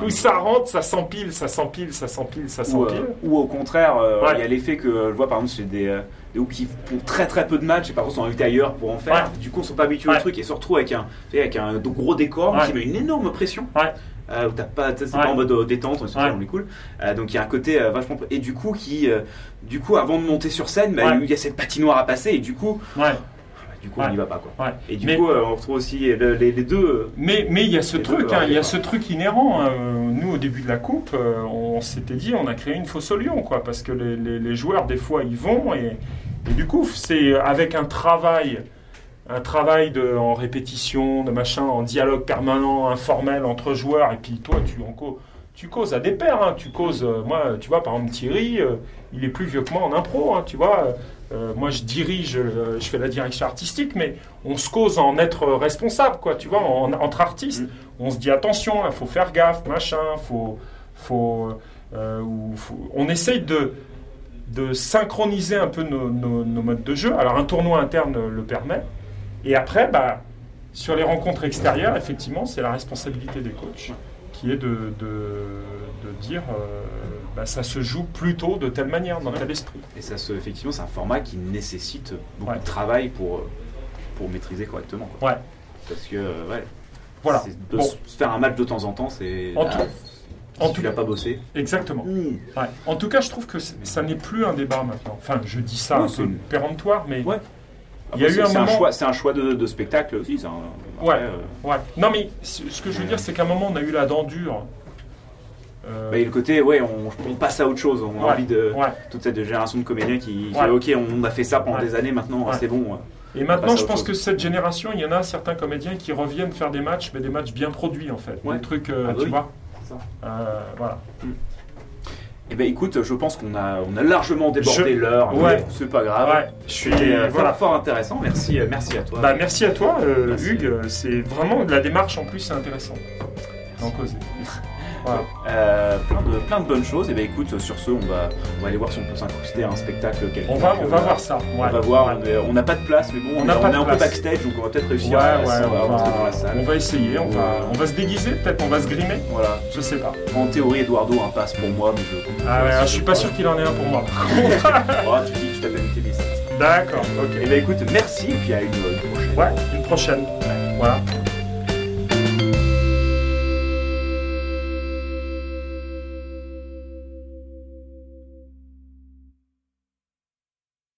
Où ça rentre, ça s'empile, ça s'empile, ça s'empile, ça Ou, s'empile. euh, ou au contraire, euh, il Ouais. y a l'effet que euh, je vois par exemple chez des, euh, groupes qui font très très peu de matchs et par contre sont invités ailleurs pour en faire. Ouais. Du coup, ils sont pas habitués Ouais. au truc et se retrouvent avec un, avec un gros décor Ouais. qui met une énorme pression. Ouais. Euh, où t'as pas, c'est Ouais. pas en mode euh, détente, on se Ouais. on est cool. Euh, donc il y a un côté euh, vachement et du coup qui, du coup avant de monter sur scène, bah, Ouais. il y a cette patinoire à passer et du coup, Ouais. Du coup on n'y va pas quoi. Et du Mais- coup euh, on retrouve aussi le- les, les deux. euh, Mais mais il y a ce truc, hein, il y a ce truc inhérent. hein. Nous, au début de la coupe, euh, on s'était dit, on a créé une fosse au lion, quoi, parce que les, les- les joueurs des fois ils vont et, et du coup c'est avec un travail, un travail de, en répétition, de machin, en dialogue permanent, informel entre joueurs et puis toi tu en tu causes à des pairs, hein. tu causes. euh, moi, tu vois, par exemple Thierry, euh, il est plus vieux que moi en impro, hein, tu vois. Euh, moi, je dirige, euh, je fais la direction artistique, mais on se cause en être responsable, quoi, tu vois, en- entre artistes. Mm. On se dit attention, il faut faire gaffe, machin, faut, faut, euh, ou faut- on essaye de, de synchroniser un peu nos, nos- nos modes de jeu. Alors, un tournoi interne le permet. Et après, bah, sur les rencontres extérieures, effectivement, c'est la responsabilité des coachs qui est de, de, de dire euh, bah, ça se joue plutôt de telle manière, dans tel esprit. Et ça se, effectivement, c'est un format qui nécessite beaucoup Ouais. de travail pour, euh, pour maîtriser correctement. quoi. Ouais. Parce que, euh, ouais, Voilà. de Bon. se faire un match de temps en temps, c'est. En bah, tout- si en tu l'as pas bossé. Exactement. Mmh. Ouais. En tout cas, je trouve que ça n'est plus un débat maintenant. Enfin, je dis ça un peu péremptoire, mais Ouais. Il y a Après, eu c'est- un choix, c'est un choix de, de spectacle aussi. un- Ouais. euh, ouais. Non, mais ce que je veux dire, c'est qu'à un moment, on a eu la dent dure. Euh, bah, et le côté, ouais, on, on passe à autre chose. On a Ouais. envie de. ouais. Toute cette génération de comédiens qui, qui Ouais. ok, on a fait ça pendant des années, maintenant c'est bon. Et maintenant, je pense chose. que cette génération, il y en a certains comédiens qui reviennent faire des matchs, mais des matchs bien produits en fait. Des trucs, euh, Ah bah tu oui. vois. Ça. Euh, voilà. Et ben écoute, je pense qu'on a, on a largement débordé Je- l'heure. Ouais. C'est pas grave. Ouais, je suis. C'était euh, voilà. fort, fort intéressant. Merci, euh, merci à toi. Bah, merci à toi, euh, Merci. Hugues. C'est vraiment de la démarche en plus, c'est intéressant d'en causer. Voilà. Euh, plein, de, plein de bonnes choses. Et ben écoute, sur ce, on va, on va aller voir si on peut s'incruster à un spectacle quelconque. On va, on va Euh, voir ça. On va voir, on n'a pas de place, mais bon, On on, est, on un peu backstage, donc on va peut-être Ouais, réussir ouais, à, on rentrer dans la va, salle. on va essayer, on va, on va se déguiser, peut-être on va se grimer, Voilà. je sais pas. En théorie, Eduardo, un passe pour moi, mais je. Ah ouais, je suis pas sûr qu'il en ait un pour moi. par contre. Oh, tu dis que tu t'appelles. D'accord, Et ok. ben écoute, merci, et puis à une, une prochaine. Ouais, une prochaine. Voilà.